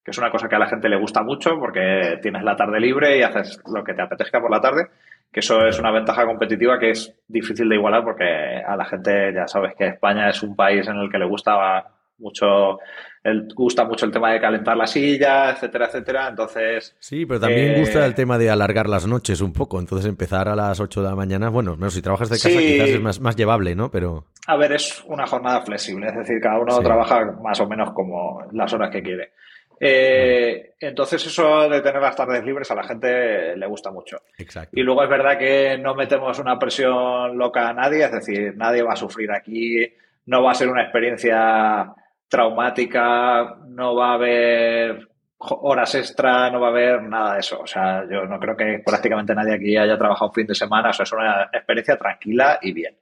Speaker 2: que es una cosa que a la gente le gusta mucho porque tienes la tarde libre y haces lo que te apetezca por la tarde. que eso es una ventaja competitiva que es difícil de igualar porque a la gente ya sabes que España es un país en el que le gusta mucho el, gusta mucho el tema de calentar la silla, etcétera, etcétera. Entonces.
Speaker 1: Sí, pero también eh, gusta el tema de alargar las noches un poco. Entonces empezar a las 8 de la mañana, bueno, menos si trabajas de casa quizás es más, más, llevable, ¿no? Pero.
Speaker 2: A ver, es una jornada flexible, es decir, cada uno trabaja más o menos como las horas que quiere. Eh, entonces eso de tener las tardes libres a la gente le gusta mucho.
Speaker 1: Exacto.
Speaker 2: Y luego es verdad que no metemos una presión loca a nadie, es decir, nadie va a sufrir aquí, no va a ser una experiencia traumática, no va a haber horas extra, no va a haber nada de eso. O sea, yo no creo que prácticamente nadie aquí haya trabajado fin de semana, o sea, es una experiencia tranquila y bien.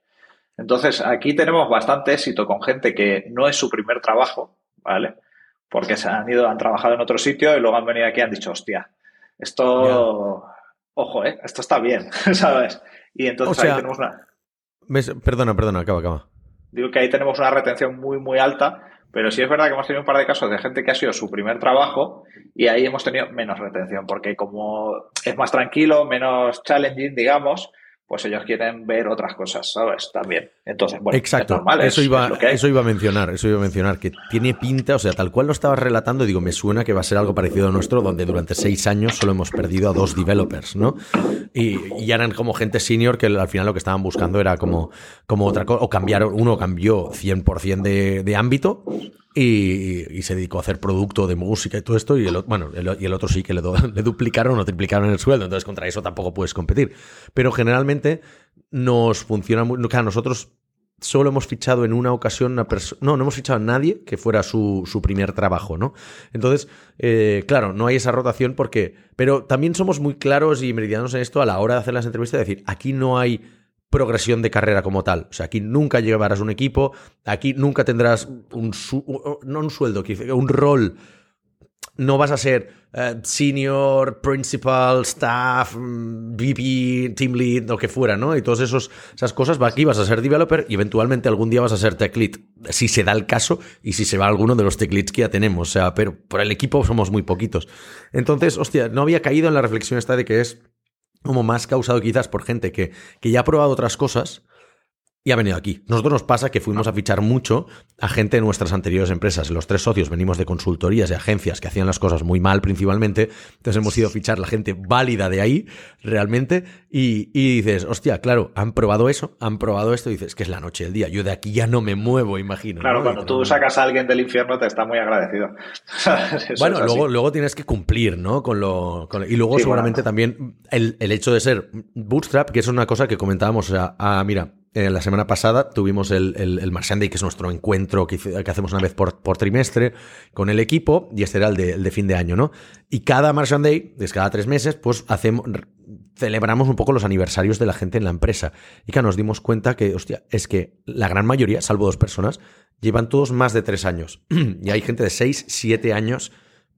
Speaker 2: Entonces, aquí tenemos bastante éxito con gente que no es su primer trabajo, ¿vale? Porque se han ido, han trabajado en otro sitio y luego han venido aquí y han dicho, hostia, esto, ojo, ¿eh? Esto está bien, ¿sabes? Y entonces ahí tenemos una...
Speaker 1: Perdona, perdona, acaba, acaba.
Speaker 2: Digo que ahí tenemos una retención muy, muy alta pero sí es verdad que hemos tenido un par de casos de gente que ha sido su primer trabajo y ahí hemos tenido menos retención, porque como es más tranquilo, menos challenging, digamos, pues ellos quieren ver otras cosas, ¿sabes? También. Entonces, bueno,
Speaker 1: Exacto. eso, iba, eso iba a mencionar, eso iba a mencionar, que tiene pinta, o sea, tal cual lo estabas relatando, digo, me suena que va a ser algo parecido a nuestro, donde durante seis años solo hemos perdido a dos developers, ¿no? Y, eran como gente senior que al final lo que estaban buscando era como, como otra cosa, o cambiar, uno cambió 100% de, de ámbito y, se dedicó a hacer producto de música y todo esto, y el, bueno, y el otro sí que le, le duplicaron o triplicaron el sueldo, entonces contra eso tampoco puedes competir. Pero generalmente nos funciona muy... Claro, nosotros solo hemos fichado en una ocasión una persona... No, no hemos fichado a nadie que fuera su, su primer trabajo, ¿no? Entonces, eh, claro, no hay esa rotación porque... Pero también somos muy claros y meridianos en esto a la hora de hacer las entrevistas, es decir, aquí no hay progresión de carrera como tal. O sea, aquí nunca llevarás un equipo, aquí nunca tendrás un, no un sueldo, un rol. No vas a ser eh, senior, principal, staff, mm, VP, team lead, lo que fuera, ¿no? Y todas esas cosas, aquí vas a ser developer y eventualmente algún día vas a ser tech lead, si se da el caso y si se va alguno de los tech leads que ya tenemos. O sea, pero por el equipo somos muy poquitos. Entonces, hostia, no había caído en la reflexión esta de que es como más causado quizás por gente que, que ya ha probado otras cosas y ha venido aquí. Nosotros nos pasa que fuimos a fichar mucho a gente de nuestras anteriores empresas. Los tres socios venimos de consultorías y agencias que hacían las cosas muy mal principalmente. Entonces hemos ido a fichar la gente válida de ahí, realmente. Y, dices, hostia, claro, han probado eso, han probado esto. Y dices, que es la noche del día. Yo de aquí ya no me muevo, imagino.
Speaker 2: Claro, cuando tú sacas a alguien del infierno te está muy agradecido.
Speaker 1: bueno, luego, luego tienes que cumplir, ¿no? Con lo, y luego seguramente también el, hecho de ser bootstrap, que es una cosa que comentábamos, o sea, ah, mira, eh, la semana pasada tuvimos el, el, el que es nuestro encuentro que, hacemos una vez por, por, trimestre con el equipo, y este era el de, fin de año, ¿no? Y cada Martian Day, desde cada tres meses, pues hacemos, celebramos un poco los aniversarios de la gente en la empresa. Y que nos dimos cuenta que, hostia, es que la gran mayoría, salvo dos personas, llevan todos más de tres años. y hay gente de seis, siete años,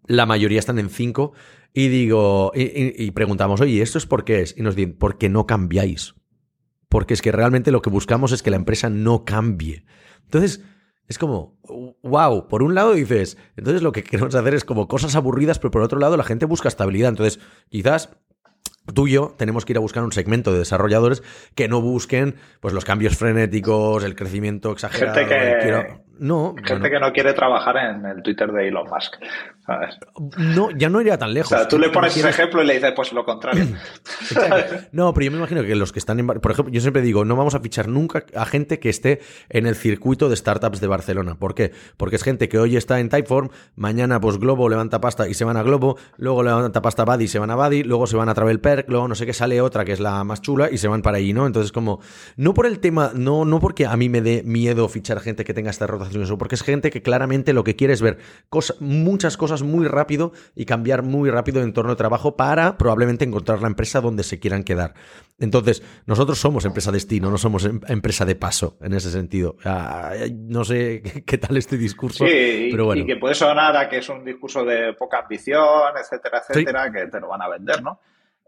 Speaker 1: la mayoría están en cinco. Y digo, y, y preguntamos, oye, ¿esto es por qué es? Y nos dicen, porque no cambiáis porque es que realmente lo que buscamos es que la empresa no cambie. Entonces, es como, wow, por un lado dices, entonces lo que queremos hacer es como cosas aburridas, pero por otro lado la gente busca estabilidad. Entonces, quizás tú y yo tenemos que ir a buscar un segmento de desarrolladores que no busquen pues los cambios frenéticos, el crecimiento exagerado.
Speaker 2: No, gente que no quiere trabajar en el Twitter de Elon Musk. ¿sabes?
Speaker 1: No, ya no iría tan lejos.
Speaker 2: O sea, tú le pones ese ejemplo y le dices, pues lo contrario.
Speaker 1: no, pero yo me imagino que los que están en. Por ejemplo, yo siempre digo, no vamos a fichar nunca a gente que esté en el circuito de startups de Barcelona. ¿Por qué? Porque es gente que hoy está en Typeform, mañana, pues Globo levanta pasta y se van a Globo, luego levanta pasta Buddy y se van a Buddy, luego se van a Travel no sé qué sale otra que es la más chula y se van para ahí, ¿no? Entonces, como. No por el tema, no, no porque a mí me dé miedo fichar gente que tenga esta rotación porque es gente que claramente lo que quiere es ver muchas cosas muy rápido y cambiar muy rápido de entorno de trabajo para probablemente encontrar la empresa donde se quieran quedar. Entonces, nosotros somos empresa destino, no somos em, empresa de paso en ese sentido. no sé qué tal este discurso, pero bueno.
Speaker 2: Y que puede sonar a que es un discurso de poca ambición, etcétera, etcétera, que te lo van a vender, ¿no?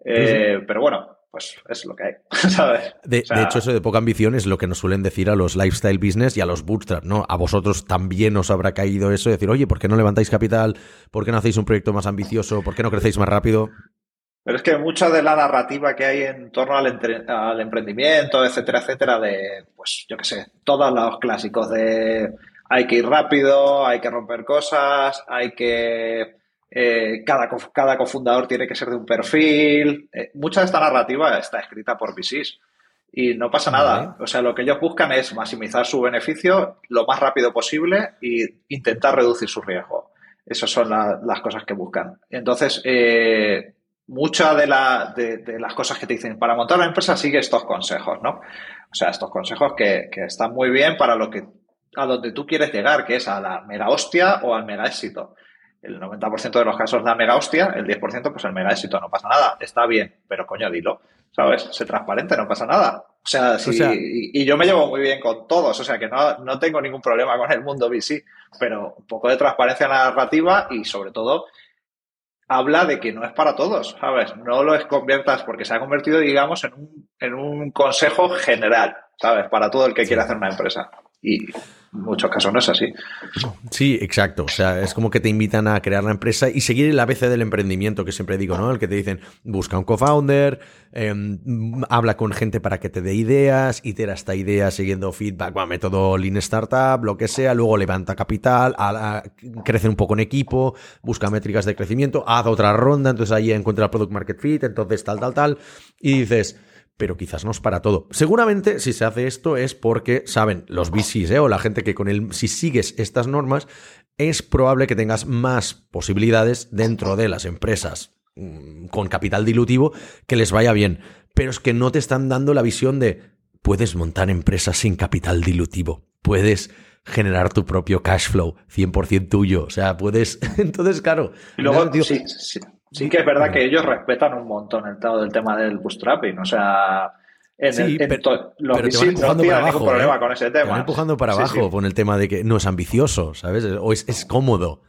Speaker 2: Eh, pero bueno, pues es lo que hay, ¿sabes?
Speaker 1: De, hecho, eso de poca ambición es lo que nos suelen decir a los lifestyle business y a los bootstrap, ¿no? A vosotros también os habrá caído eso de decir, oye, ¿por qué no levantáis capital? ¿Por qué no hacéis un proyecto más ambicioso? ¿Por qué no crecéis más rápido?
Speaker 2: Pero es que mucha de la narrativa que hay en torno al, emprendimiento, etcétera, etcétera, de, pues yo qué sé, todos los clásicos de hay que ir rápido, hay que romper cosas, hay que... Eh, cada, cada cofundador tiene que ser de un perfil. Eh, mucha de esta narrativa está escrita por VCs y no pasa nada. O sea, lo que ellos buscan es maximizar su beneficio lo más rápido posible e intentar reducir su riesgo. Esas son las cosas que buscan. Entonces, eh, muchas de, de, las cosas que te dicen para montar una empresa sigue estos consejos, ¿no? O sea, estos consejos que, que están muy bien para lo que a donde tú quieres llegar, que es a la mera hostia o al mega éxito. El 90% de los casos da mega hostia, el 10% pues el mega éxito, no pasa nada, está bien, pero coño, dilo, ¿sabes? Sé transparente, no pasa nada. O sea, y, yo me llevo muy bien con todos, o sea que no, no tengo ningún problema con el mundo VC, pero un poco de transparencia narrativa y sobre todo habla de que no es para todos, ¿sabes? No lo conviertas porque se ha convertido, digamos, en un, en un consejo general, ¿sabes? Para todo el que quiere hacer una empresa. Y muchos casos no es así.
Speaker 1: Sí, exacto. O sea, es como que te invitan a crear la empresa y seguir el ABC del emprendimiento, que siempre digo, ¿no? El que te dicen, busca un co-founder, em, habla con gente para que te dé ideas, itera esta idea siguiendo feedback, bueno, método Lean Startup, lo que sea, luego levanta capital, crece un poco en equipo, busca métricas de crecimiento, haz otra ronda, entonces ahí encuentra el product market fit, entonces tal, tal, tal, y dices pero quizás no es para todo. Seguramente si se hace esto es porque saben los VCs ¿eh? o la gente que con el si sigues estas normas es probable que tengas más posibilidades dentro de las empresas mm, con capital dilutivo que les vaya bien, pero es que no te están dando la visión de puedes montar empresas sin capital dilutivo, puedes generar tu propio cash flow 100% tuyo, o sea, puedes entonces claro,
Speaker 2: y luego sí, sí. Sí que es verdad que ellos respetan un montón el del tema del bootstrapping, o sea, en
Speaker 1: sí, pero, los pero te van para abajo, problema ¿eh? con ese tema. Te van empujando para abajo con el tema de que no es ambicioso, ¿sabes? O es, es cómodo.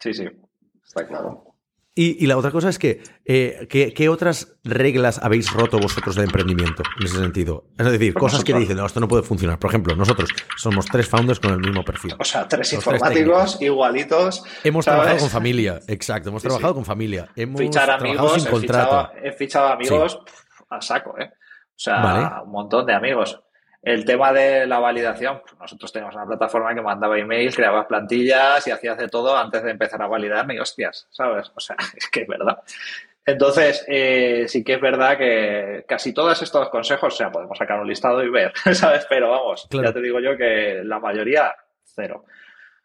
Speaker 2: Sí, sí, está claro.
Speaker 1: Y, la otra cosa es que, eh, ¿qué, otras reglas habéis roto vosotros de emprendimiento en ese sentido? Es decir, cosas que dicen, no, esto no puede funcionar. Por ejemplo, nosotros somos tres founders con el mismo perfil.
Speaker 2: O sea, tres informáticos igualitos.
Speaker 1: Hemos trabajado con familia, exacto. Hemos trabajado con familia. Hemos
Speaker 2: Fichar amigos, sin contrato. He fichado, amigos a saco, ¿eh? O sea, un montón de amigos. El tema de la validación, pues nosotros tenemos una plataforma que mandaba emails, creaba plantillas y hacía de todo antes de empezar a validarme y hostias, ¿sabes? O sea, es que es verdad. Entonces, eh, sí que es verdad que casi todos estos consejos, o sea, podemos sacar un listado y ver, ¿sabes? Pero vamos, ya te digo yo que la mayoría, cero.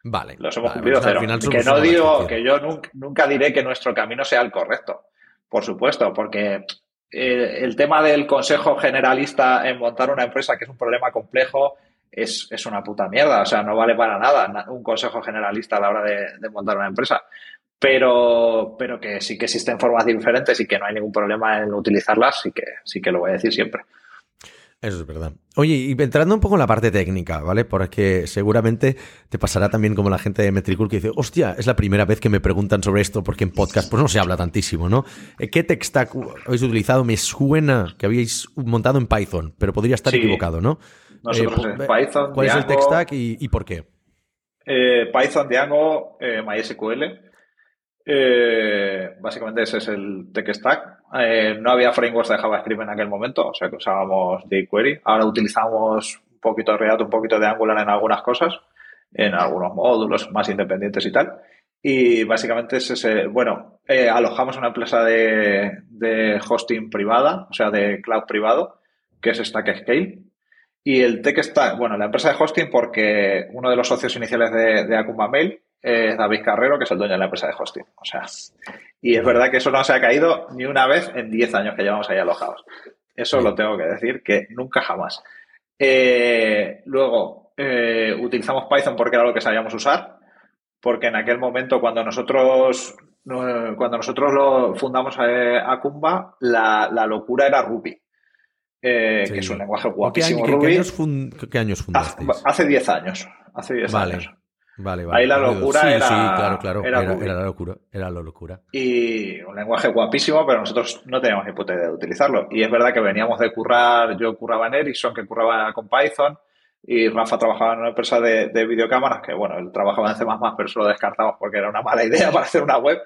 Speaker 1: Vale.
Speaker 2: Los hemos cumplido cero. que no digo, que yo nunca diré que nuestro camino sea el correcto. Por supuesto, porque eh, el tema del consejo generalista en montar una empresa, que es un problema complejo, es, una puta mierda. O sea, no vale para nada un consejo generalista a la hora de, montar una empresa. Pero, pero que sí que existen formas diferentes y que no hay ningún problema en utilizarlas, sí que, sí que lo voy a decir siempre.
Speaker 1: Eso es verdad. Oye, y entrando un poco en la parte técnica, ¿vale? Porque seguramente te pasará también como la gente de Metricool que dice, hostia, es la primera vez que me preguntan sobre esto porque en podcast pues no se habla tantísimo, ¿no? Eh, ¿Qué tech stack habéis utilizado? Me suena que habéis montado en Python, pero podría estar equivocado, ¿no?
Speaker 2: Nosotros eh, Python,
Speaker 1: ¿Cuál es el tech stack y, por qué?
Speaker 2: Eh, Python, Django, MySQL. Eh, básicamente ese es el tech stack. Eh, no había frameworks de JavaScript en aquel momento, o sea que usábamos jQuery. Ahora utilizamos un poquito de React, un poquito de Angular en algunas cosas, en algunos módulos más independientes y tal. Y básicamente es ese, bueno, eh, alojamos una empresa de, hosting privada, o sea, de cloud privado, que es Stack Scale. Y el tech stack, bueno, la empresa de hosting porque uno de los socios iniciales de, de Mail es David Carrero, que es el dueño de la empresa de hosting. O sea, y es verdad que eso no se ha caído ni una vez en 10 años que llevamos ahí alojados. Eso lo tengo que decir, que nunca jamás. Eh, luego, eh, utilizamos Python porque era lo que sabíamos usar, porque en aquel momento cuando nosotros cuando nosotros lo fundamos a, Kumba, la, locura era Ruby. Eh, que es un lenguaje guapísimo.
Speaker 1: ¿Qué, años, ¿qué años, fundasteis?
Speaker 2: Hace 10 años. Hace 10 años.
Speaker 1: Vale, vale.
Speaker 2: Ahí la locura era.
Speaker 1: Sí, claro, claro. Era, la locura. Era la locura.
Speaker 2: Y un lenguaje guapísimo, pero nosotros no teníamos ni puta idea de utilizarlo. Y es verdad que veníamos de currar, yo curraba en Ericsson, que curraba con Python, y Rafa trabajaba en una empresa de, de videocámaras, que bueno, él trabajaba en C, pero eso lo descartamos porque era una mala idea para hacer una web.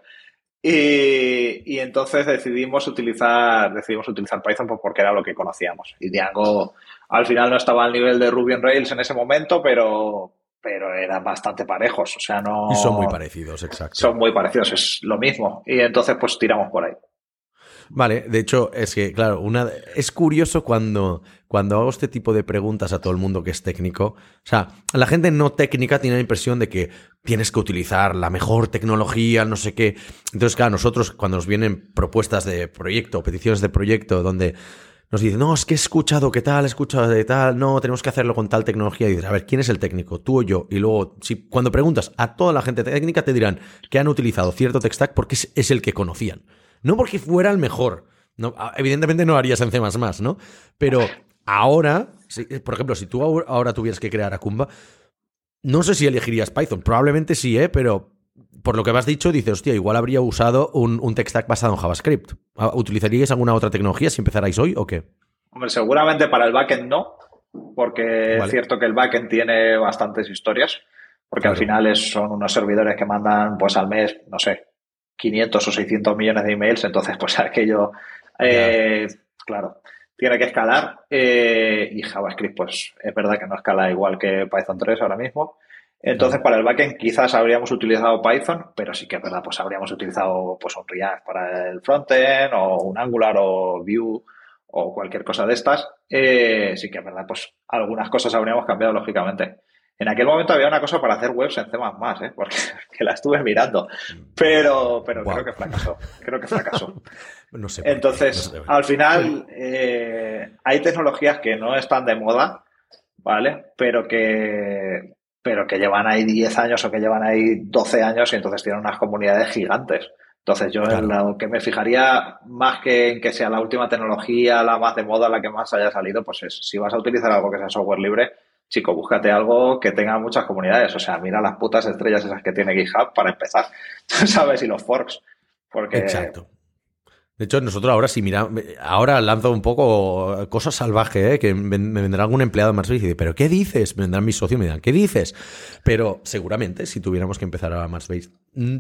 Speaker 2: Y, entonces decidimos utilizar, decidimos utilizar Python pues, porque era lo que conocíamos. Y Django al final no estaba al nivel de Ruby on Rails en ese momento, pero, pero eran bastante parejos. O sea, no.
Speaker 1: Y son muy parecidos, exacto.
Speaker 2: Son muy parecidos, es lo mismo. Y entonces, pues tiramos por ahí.
Speaker 1: Vale, de hecho, es que, claro, una, es curioso cuando, cuando hago este tipo de preguntas a todo el mundo que es técnico. O sea, la gente no técnica tiene la impresión de que tienes que utilizar la mejor tecnología, no sé qué. Entonces, claro, nosotros cuando nos vienen propuestas de proyecto, peticiones de proyecto, donde nos dicen, no, es que he escuchado qué tal, he escuchado de tal, no, tenemos que hacerlo con tal tecnología. Y dices, a ver, ¿quién es el técnico? ¿Tú o yo? Y luego, si cuando preguntas a toda la gente técnica, te dirán que han utilizado cierto tech stack porque es el que conocían. No porque fuera el mejor. No, evidentemente no harías en C, ¿no? Pero ahora, por ejemplo, si tú ahora tuvieras que crear Akumba, no sé si elegirías Python. Probablemente sí, ¿eh? Pero por lo que me has dicho, dices, hostia, igual habría usado un, un tech stack basado en JavaScript. Ah, ¿Utilizaríais alguna otra tecnología si empezarais hoy o qué?
Speaker 2: Hombre, seguramente para el backend no, porque es cierto que el backend tiene bastantes historias, porque al final son unos servidores que mandan pues al mes, no sé, 500 o 600 millones de emails, entonces pues aquello, eh, claro, tiene que escalar eh, y JavaScript pues es verdad que no escala igual que Python 3 ahora mismo. Entonces, para el backend quizás habríamos utilizado Python, pero sí que es verdad, pues habríamos utilizado pues un React para el frontend o un Angular o Vue o cualquier cosa de estas. Eh, sí que es verdad, pues algunas cosas habríamos cambiado lógicamente. En aquel momento había una cosa para hacer webs en C++, ¿eh? porque que la estuve mirando, pero, pero creo que fracasó. Creo que fracasó. no sé Entonces, al final, eh, hay tecnologías que no están de moda, ¿vale? Pero que, pero que llevan ahí 10 años o que llevan ahí 12 años y entonces tienen unas comunidades gigantes. Entonces, yo en lo que me fijaría más que en que sea la última tecnología, la más de moda, la que más haya salido, pues es si vas a utilizar algo que sea software libre, chico, búscate algo que tenga muchas comunidades. O sea, mira las putas estrellas esas que tiene GitHub para empezar, ¿sabes? Y los forks. Porque...
Speaker 1: Exacto. De hecho, nosotros ahora sí, mira, ahora lanzo un poco cosas salvajes, ¿eh? que me vendrá algún empleado más y dice, ¿pero qué dices? Me vendrán mis socios y me dirán, ¿qué dices? Pero seguramente, si tuviéramos que empezar a Marsbase, mm,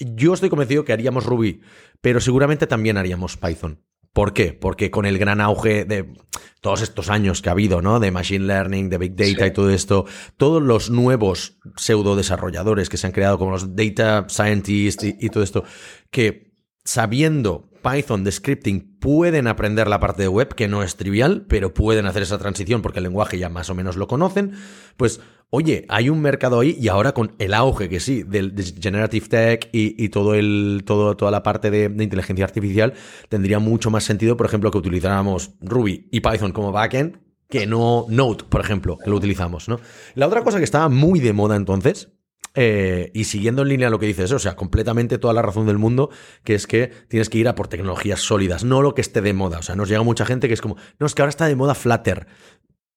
Speaker 1: yo estoy convencido que haríamos Ruby, pero seguramente también haríamos Python. ¿Por qué? Porque con el gran auge de todos estos años que ha habido, ¿no? De Machine Learning, de Big Data y todo esto, todos los nuevos pseudo desarrolladores que se han creado, como los Data Scientists y, todo esto, que sabiendo Python de scripting pueden aprender la parte de web, que no es trivial, pero pueden hacer esa transición porque el lenguaje ya más o menos lo conocen, pues oye, hay un mercado ahí y ahora con el auge que sí, del Generative Tech y, todo el, todo, toda la parte de, inteligencia artificial, tendría mucho más sentido, por ejemplo, que utilizáramos Ruby y Python como backend que no Node, por ejemplo, que lo utilizamos, ¿no? La otra cosa que estaba muy de moda entonces, eh, y siguiendo en línea lo que dices, o sea, completamente toda la razón del mundo, que es que tienes que ir a por tecnologías sólidas, no lo que esté de moda. O sea, nos llega mucha gente que es como, no, es que ahora está de moda Flutter.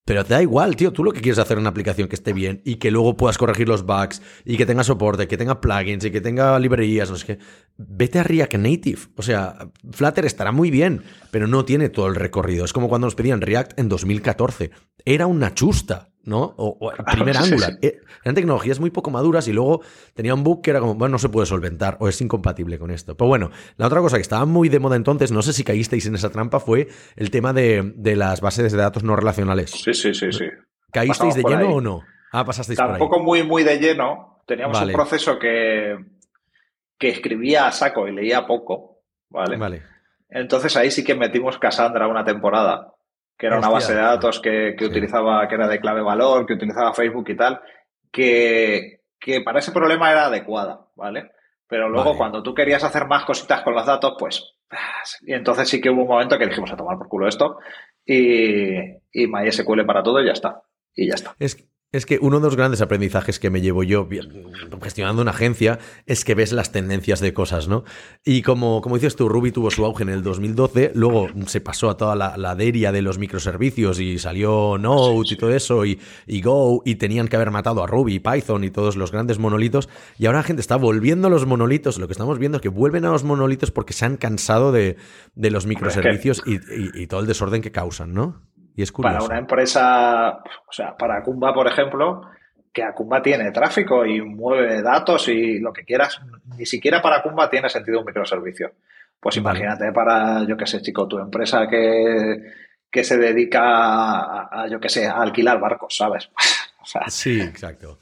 Speaker 1: Pero te da igual, tío. Tú lo que quieres hacer una aplicación que esté bien y que luego puedas corregir los bugs y que tenga soporte, que tenga plugins y que tenga librerías, no sé qué. Vete a React Native. O sea, Flutter estará muy bien, pero no tiene todo el recorrido. Es como cuando nos pedían React en 2014. Era una chusta. ¿No? O, primer Angular. Eh, eran tecnologías muy poco maduras y luego tenía un bug que era como, bueno, no se puede solventar o es incompatible con esto. Pero bueno, la otra cosa que estaba muy de moda entonces, no sé si caísteis en esa trampa, fue el tema de, las bases de datos no relacionales.
Speaker 2: Sí, sí, sí, sí.
Speaker 1: ¿Caísteis de lleno o no? Ah, pasasteis
Speaker 2: Tampoco muy, muy de lleno. Teníamos un proceso que, que escribía a saco y leía poco, ¿vale? Vale. Entonces ahí sí que metimos Cassandra una temporada que era una base de datos que, utilizaba, que era de clave valor, que utilizaba Facebook y tal, que, que para ese problema era adecuada, ¿vale? Pero luego cuando tú querías hacer más cositas con los datos, pues... Y entonces sí que hubo un momento que dijimos a tomar por culo esto y, y MySQL para todo y ya está. Y ya está.
Speaker 1: Es, es que uno de los grandes aprendizajes que me llevo yo gestionando una agencia es que ves las tendencias de cosas, ¿no? Y como, como dices tú, Ruby tuvo su auge en el 2012, luego se pasó a toda la, la deria de los microservicios y salió Node y todo eso y, Go y tenían que haber matado a Ruby, Python y todos los grandes monolitos y ahora la gente está volviendo a los monolitos, lo que estamos viendo es que vuelven a los monolitos porque se han cansado de, los microservicios y todo el desorden que causan, ¿no?
Speaker 2: Para una empresa, o sea, para Kumba, por ejemplo, que Acumba tiene tráfico y mueve datos y lo que quieras. Ni siquiera para Acumba tiene sentido un microservicio. Pues imagínate para, yo qué sé, chico, tu empresa que, que se dedica a, yo qué sé, a alquilar barcos, ¿sabes?
Speaker 1: sí, exacto.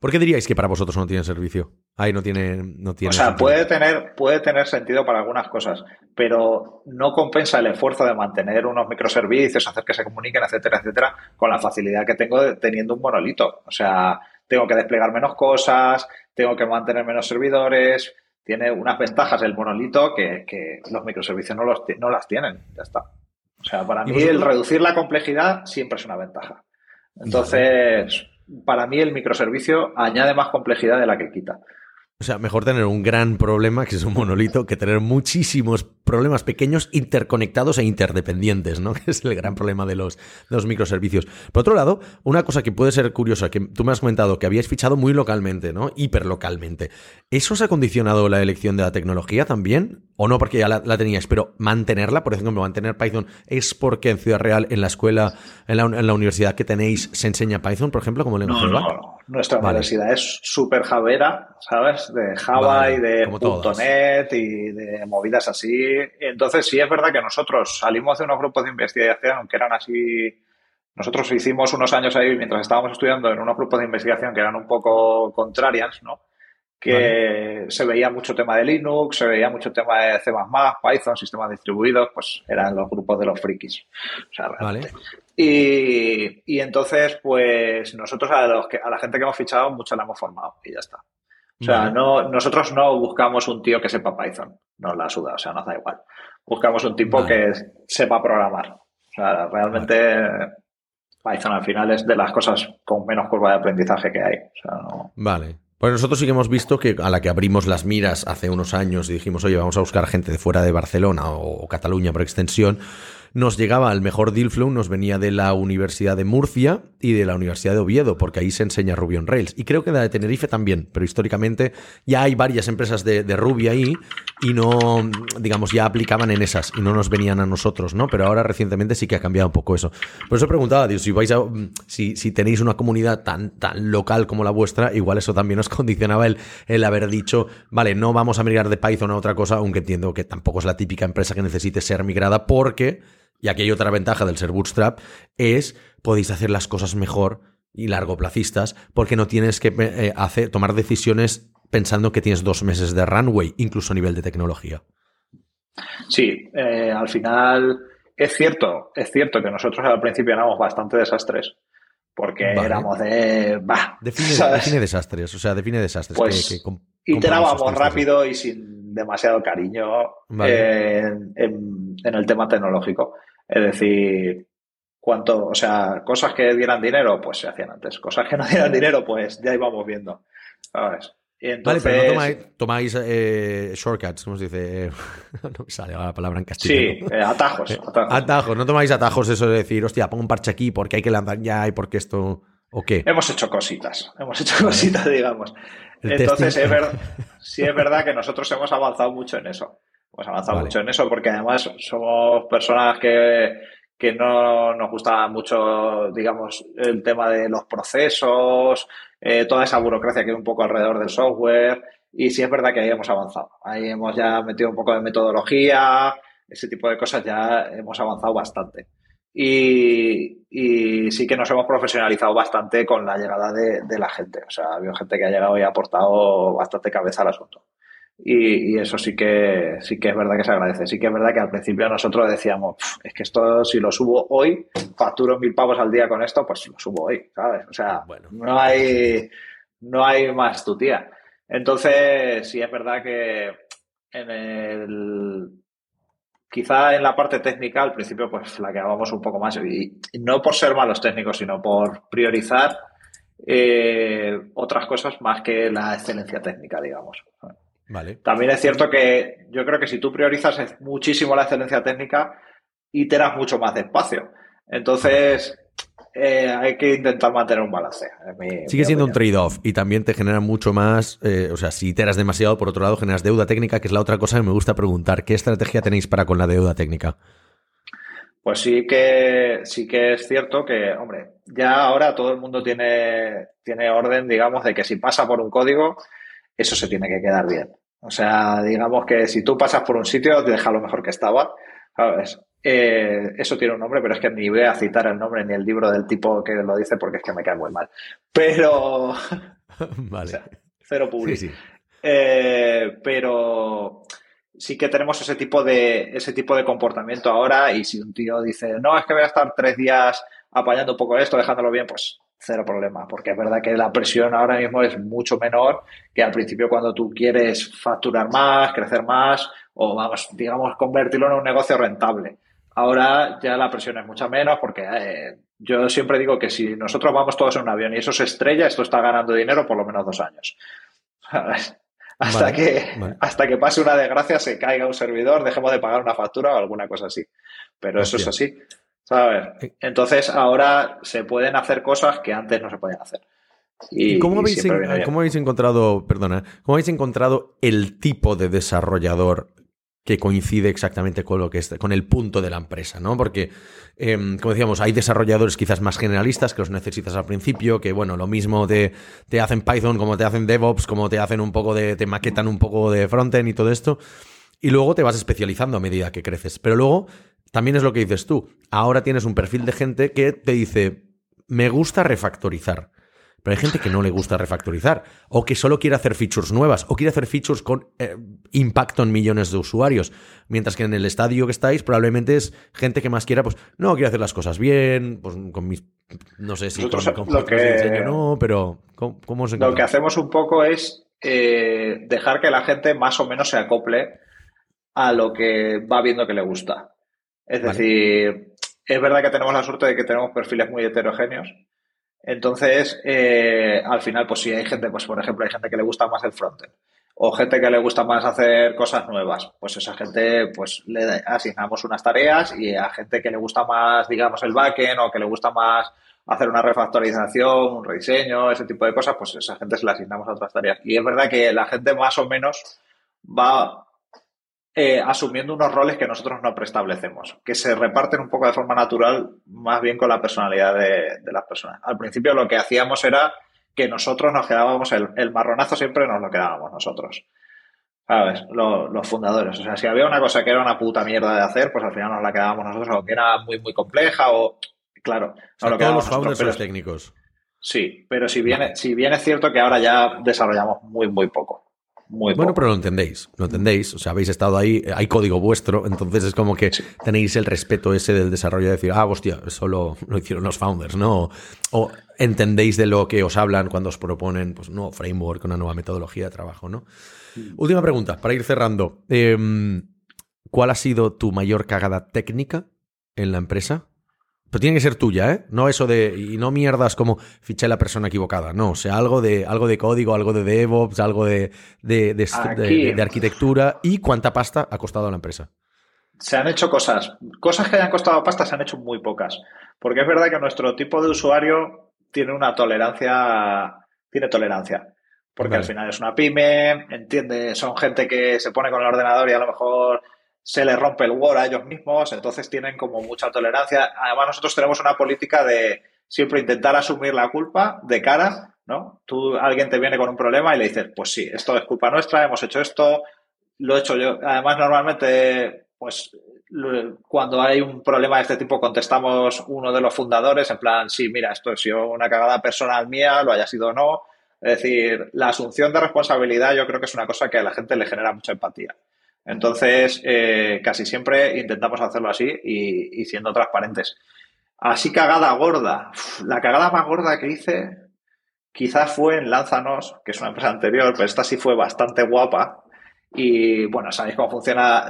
Speaker 1: ¿Por qué diríais que para vosotros no tiene servicio? Ahí no tiene, no tiene.
Speaker 2: O sea, puede tener, puede tener sentido para algunas cosas, pero no compensa el esfuerzo de mantener unos microservicios, hacer que se comuniquen, etcétera, etcétera, con la facilidad que tengo teniendo un monolito. O sea, tengo que desplegar menos cosas, tengo que mantener menos servidores. Tiene unas ventajas el monolito que, que los microservicios no, los, no las tienen. Ya está. O sea, para mí el reducir la complejidad siempre es una ventaja. Entonces, para mí el microservicio añade más complejidad de la que quita.
Speaker 1: O sea, mejor tener un gran problema, que es un monolito, que tener muchísimos problemas pequeños interconectados e interdependientes, ¿no? Que es el gran problema de los, los microservicios. Por otro lado, una cosa que puede ser curiosa, que tú me has comentado que habíais fichado muy localmente, ¿no? Hiperlocalmente. ¿Eso os ha condicionado la elección de la tecnología también? ¿O no porque ya la, teníais? Pero mantenerla, por ejemplo, mantener Python, ¿es porque en Ciudad Real, en la escuela, en la, universidad que tenéis, se enseña Python, por ejemplo, como lenguaje
Speaker 2: no, no, Nuestra universidad es súper javera, ¿sabes? De Java y de .NET y de movidas así entonces, sí es verdad que nosotros salimos de unos grupos de investigación que eran así. Nosotros hicimos unos años ahí, mientras estábamos estudiando, en unos grupos de investigación que eran un poco contrarias, ¿no? Que se veía mucho tema de Linux, se veía mucho tema de C, Python, sistemas distribuidos, pues eran los grupos de los frikis. O sea, realmente. Y, y, entonces, pues nosotros a, los que, a la gente que hemos fichado, mucho la hemos formado y ya está. O sea, no, nosotros no buscamos un tío que sepa Python, no la suda, o sea, nos da igual. Buscamos un tipo que sepa programar. O sea, realmente Python al final es de las cosas con menos curva de aprendizaje que hay.
Speaker 1: Vale. Pues nosotros sí que hemos visto que a la que abrimos las miras hace unos años y dijimos, oye, vamos a buscar gente de fuera de Barcelona o Cataluña por extensión, nos llegaba al mejor deal flow, nos venía de la Universidad de Murcia y de la Universidad de Oviedo, porque ahí se enseña Ruby on Rails. Y creo que la de Tenerife también, pero históricamente ya hay varias empresas de, Ruby ahí y no, digamos, ya aplicaban en esas y no nos venían a nosotros, ¿no? Pero ahora recientemente sí que ha cambiado un poco eso. Por eso preguntaba, Dios, si vais a, si, si tenéis una comunidad tan, tan local como la vuestra, igual eso también os condicionaba el, el haber dicho, vale, no vamos a migrar de Python a otra cosa, aunque entiendo que tampoco es la típica empresa que necesite ser migrada porque y aquí hay otra ventaja del ser bootstrap, es podéis hacer las cosas mejor y largoplacistas porque no tienes que eh, hacer, tomar decisiones pensando que tienes dos meses de runway, incluso a nivel de tecnología.
Speaker 2: Sí, eh, al final es cierto, es cierto que nosotros al principio éramos bastante desastres. Porque éramos de. Bah,
Speaker 1: define, desastres, o sea, define desastres.
Speaker 2: Pues, que, iterábamos rápido y sin demasiado cariño en, el tema tecnológico. Es decir, cuanto, o sea, cosas que dieran dinero, pues se hacían antes. Cosas que no dieran dinero, pues ya íbamos viendo. ¿Sabes?
Speaker 1: Vale, pero no tomáis, eh, shortcuts, ¿cómo se dice? no me sale la palabra en castellano.
Speaker 2: Sí, eh, atajos,
Speaker 1: atajos, No tomáis atajos eso de decir, hostia, pongo un parche aquí porque hay que lanzar ya y porque esto... ¿O qué?
Speaker 2: Hemos hecho cositas, hemos hecho cositas, digamos. Entonces, es verdad, sí es verdad que nosotros hemos avanzado mucho en eso. Hemos avanzado mucho en eso porque además somos personas que, que no nos gusta mucho, digamos, el tema de los procesos, eh, toda esa burocracia que hay un poco alrededor del software. Y sí es verdad que ahí hemos avanzado. Ahí hemos ya metido un poco de metodología, ese tipo de cosas ya hemos avanzado bastante. Y, y, sí que nos hemos profesionalizado bastante con la llegada de, de, la gente. O sea, ha habido gente que ha llegado y ha aportado bastante cabeza al asunto. Y, y, eso sí que, sí que es verdad que se agradece. Sí que es verdad que al principio nosotros decíamos, es que esto si lo subo hoy, facturo mil pavos al día con esto, pues lo subo hoy, ¿sabes? O sea, bueno. no hay, no hay más tu tía. Entonces, sí es verdad que en el, quizá en la parte técnica al principio pues la quedábamos un poco más y, no por ser malos técnicos sino por priorizar eh, otras cosas más que la excelencia técnica digamos
Speaker 1: vale.
Speaker 2: también es cierto que yo creo que si tú priorizas muchísimo la excelencia técnica iteras mucho más despacio entonces eh, hay que intentar mantener un balance.
Speaker 1: Sigue siendo un trade-off y también te genera mucho más, eh, o sea, si iteras demasiado, por otro lado, generas deuda técnica, que es la otra cosa que me gusta preguntar. ¿Qué estrategia tenéis para con la deuda técnica?
Speaker 2: pues sí que sí que es cierto que, hombre, ya ahora todo el mundo tiene, tiene orden, digamos, de que si pasa por un código, eso se tiene que quedar bien. O sea, digamos que si tú pasas por un sitio, te deja lo mejor que estaba, ¿sabes? Eh, eso tiene un nombre, pero es que ni voy a citar el nombre ni el libro del tipo que lo dice porque es que me cae muy mal. Pero. vale. cero público. Eh, pero sí que tenemos ese tipo de ese tipo de comportamiento ahora y si un tío dice no es que voy a estar tres días apañando un poco esto dejándolo bien pues cero problema porque es verdad que la presión ahora mismo es mucho menor que al principio cuando tú quieres facturar más crecer más o vamos digamos convertirlo en un negocio rentable Ahora ya la presión es mucha menos porque eh, yo siempre digo que si nosotros vamos todos en un avión y eso se estrella, esto está ganando dinero por lo menos dos años. hasta, que, hasta que pase una desgracia, se caiga un servidor, dejemos de pagar una factura o alguna cosa así. Pero eso es así. ¿Sabes? Eh. Entonces ahora se pueden hacer cosas que antes no se podían hacer.
Speaker 1: Y, cómo, habéis cómo habéis encontrado, perdona, cómo habéis encontrado el tipo de desarrollador que coincide exactamente con lo que es, con el punto de la empresa, ¿no? Porque, em, como decíamos, hay desarrolladores quizás más generalistas que los necesitas al principio, que bueno, lo mismo te, te hacen Python, como te hacen DevOps, como te hacen un poco de, te maquetan un poco de frontend y todo esto. Y luego te vas especializando a medida que creces. Pero luego, también es lo que dices tú. Ahora tienes un perfil de gente que te dice, me gusta refactorizar. Pero hay gente que no le gusta refactorizar, o que solo quiere hacer features nuevas, o quiere hacer features con eh, impacto en millones de usuarios. Mientras que en el estadio que estáis, probablemente es gente que más quiera, pues, no, quiere hacer las cosas bien, pues con mis. No sé si con,
Speaker 2: lo que,
Speaker 1: no, pero ¿cómo, se
Speaker 2: Lo que hacemos un poco es eh, dejar que la gente más o menos se acople a lo que va viendo que le gusta. Es decir, es verdad que tenemos la suerte de que tenemos perfiles muy heterogéneos. Entonces, eh, al final, pues si hay gente, pues por ejemplo, hay gente que le gusta más el frontend o gente que le gusta más hacer cosas nuevas, pues esa gente, pues le asignamos unas tareas y a gente que le gusta más, digamos, el backend o que le gusta más hacer una refactorización, un rediseño, ese tipo de cosas, pues esa gente se le asignamos a otras tareas. Y es verdad que la gente más o menos va eh, asumiendo unos roles que nosotros no preestablecemos, que se reparten un poco de forma natural, más bien con la personalidad de, las personas. Al principio lo que hacíamos era que nosotros nos quedábamos, el, marronazo siempre nos lo quedábamos nosotros. ¿Sabes? Los, fundadores. O sea, si había una cosa que era una puta mierda de hacer, pues al final nos la quedábamos nosotros, o que era muy, muy compleja, o. Claro.
Speaker 1: O todos los founders los técnicos.
Speaker 2: Sí, pero si bien, si bien es cierto que ahora ya desarrollamos muy, muy poco
Speaker 1: bueno, pero lo entendéis, lo entendéis. O sea, habéis estado ahí, hay código vuestro, entonces es como que tenéis el respeto ese del desarrollo de decir, ah, hostia, eso lo, hicieron los founders, ¿no? O, entendéis de lo que os hablan cuando os proponen, pues, no, framework, una nueva metodología de trabajo, ¿no? Mm. Última pregunta, para ir cerrando. Em, ¿Cuál ha sido tu mayor cagada técnica en la empresa? Pero tiene que ser tuya, ¿eh? No eso de. Y no mierdas como fiché la persona equivocada. No, o sea, algo de, algo de código, algo de DevOps, algo de, de, arquitectura. ¿Y cuánta pasta ha costado a la empresa?
Speaker 2: Se han hecho cosas. Cosas que hayan costado pasta se han hecho muy pocas. Porque es verdad que nuestro tipo de usuario tiene una tolerancia. Tiene tolerancia. Porque al final es una pyme, entiende, son gente que se pone con el ordenador y a lo mejor se les rompe el Word a ellos mismos, entonces tienen como mucha tolerancia. Además, nosotros tenemos una política de siempre intentar asumir la culpa de cara, ¿no? Tú, alguien te viene con un problema y le dices, pues sí, esto es culpa nuestra, hemos hecho esto, lo he hecho yo. Además, normalmente, pues cuando hay un problema de este tipo, contestamos uno de los fundadores en plan, sí, mira, esto ha sido una cagada personal mía, lo haya sido o no. Es decir, la asunción de responsabilidad yo creo que es una cosa que a la gente le genera mucha empatía. Entonces, eh, casi siempre intentamos hacerlo así y, siendo transparentes. Así cagada gorda. la cagada más gorda que hice quizás fue en Lánzanos, que es una empresa anterior, pero esta sí fue bastante guapa. Y bueno, sabéis cómo funciona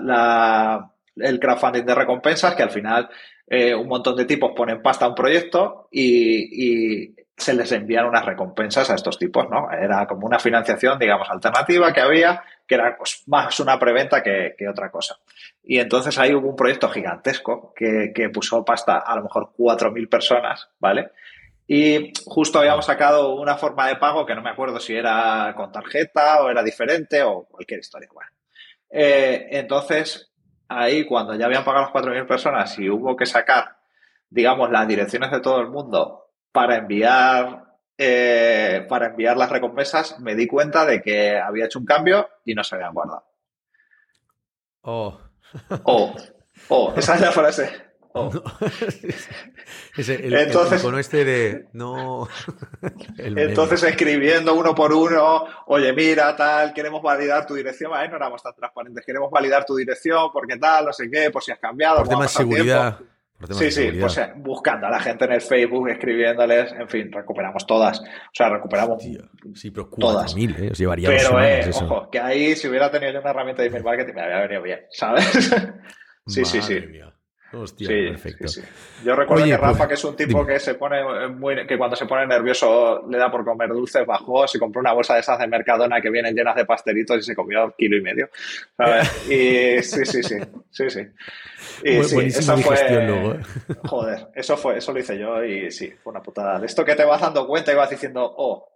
Speaker 2: el crowdfunding de recompensas, que al final eh, un montón de tipos ponen pasta a un proyecto y, se les envían unas recompensas a estos tipos, ¿no? Era como una financiación, digamos, alternativa que había, que era pues, más una preventa que, otra cosa. Y entonces ahí hubo un proyecto gigantesco que, que puso pasta a lo mejor 4.000 personas, ¿vale? Y justo habíamos sacado una forma de pago que no me acuerdo si era con tarjeta o era diferente o cualquier historia. Bueno, eh, entonces ahí cuando ya habían pagado las 4.000 personas y hubo que sacar, digamos, las direcciones de todo el mundo para enviar, eh, para enviar las recompensas, me di cuenta de que había hecho un cambio y no se habían guardado.
Speaker 1: Oh.
Speaker 2: Oh, oh, esa es la frase. Oh.
Speaker 1: el, entonces, este de no.
Speaker 2: entonces escribiendo uno por uno, oye, mira, tal, queremos validar tu dirección. No éramos tan transparentes, queremos validar tu dirección porque tal, no sé qué, por si has cambiado.
Speaker 1: Por temas de seguridad.
Speaker 2: Sí, sí, pues eh, buscando a la gente en el Facebook, escribiéndoles, en fin, recuperamos todas. O sea, recuperamos
Speaker 1: sí, pero
Speaker 2: todas.
Speaker 1: Mil, ¿eh? Os llevaría
Speaker 2: pero, eh, ojo, que ahí si hubiera tenido yo una herramienta de email marketing me habría venido bien, ¿sabes? sí, sí, sí.
Speaker 1: Hostia, perfecto.
Speaker 2: Yo recuerdo que Rafa, pues, que es un tipo que se pone muy, que cuando se pone nervioso le da por comer dulces, bajó, se compró una bolsa de esas de Mercadona que vienen llenas de pastelitos y se comió kilo y medio. Y sí, sí, sí, sí, sí. Y sí, eso fue, luego. ¿eh? Joder, eso fue, eso lo hice yo y sí, fue una putada. De esto que te vas dando cuenta y vas diciendo, oh,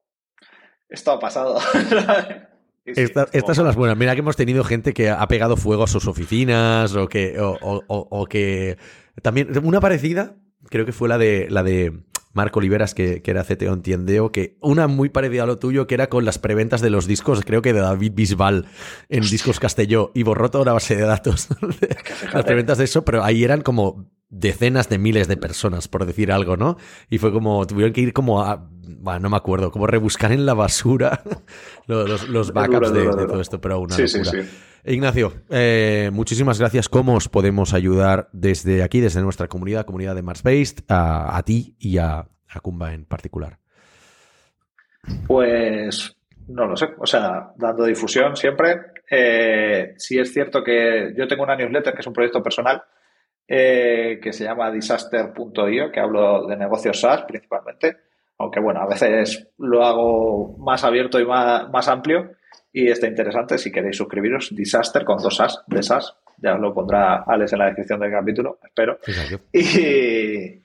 Speaker 2: esto ha pasado.
Speaker 1: estas son las buenas. Mira que hemos tenido gente que ha pegado fuego a sus oficinas o que, o, que también una parecida, creo que fue la de la de Marco Oliveras, que, era CTO en Tiendeo, que una muy parecida a lo tuyo, que era con las preventas de los discos, creo que de David Bisbal en Discos Castelló, y borró toda la base de datos las preventas de eso, pero ahí eran como decenas de miles de personas, por decir algo, ¿no? Y fue como, tuvieron que ir como a, bueno, no me acuerdo, como rebuscar en la basura los, los, backups de, todo esto, pero una locura. Ignacio, eh, muchísimas gracias. ¿Cómo os podemos ayudar desde aquí, desde nuestra comunidad, comunidad de Mars Based, a, ti y a, a Kumba en particular?
Speaker 2: Pues no lo sé, o sea, dando difusión siempre. Eh, sí es cierto que yo tengo una newsletter que es un proyecto personal eh, que se llama disaster.io, que hablo de negocios SaaS principalmente, aunque bueno, a veces lo hago más abierto y más, más amplio y está interesante si queréis suscribiros, Disaster con dos SaaS de SaaS, ya os lo pondrá Alex en la descripción del capítulo, espero. Y,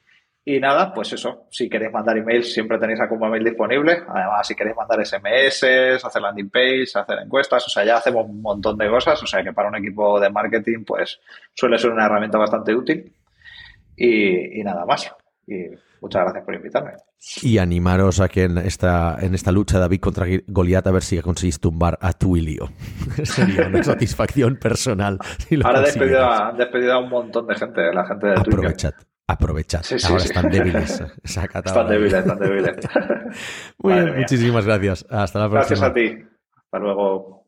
Speaker 2: y nada, pues eso, si queréis mandar emails, siempre tenéis a Mail disponible. Además, si queréis mandar SMS, hacer landing page, hacer encuestas, o sea, ya hacemos un montón de cosas. O sea, que para un equipo de marketing, pues suele ser una herramienta bastante útil. Y, nada más. Y muchas gracias por invitarme.
Speaker 1: Y animaros a que en esta, en esta lucha David contra Goliat a ver si conseguís tumbar a Twilio. Sería una satisfacción personal.
Speaker 2: Ahora han despedido, a, un montón de gente, la gente de
Speaker 1: Aprovechad. Aprovechad. Ahora están débiles.
Speaker 2: están débiles, están débiles.
Speaker 1: Muy bien, muchísimas gracias. Hasta la próxima.
Speaker 2: Gracias a ti. Hasta luego.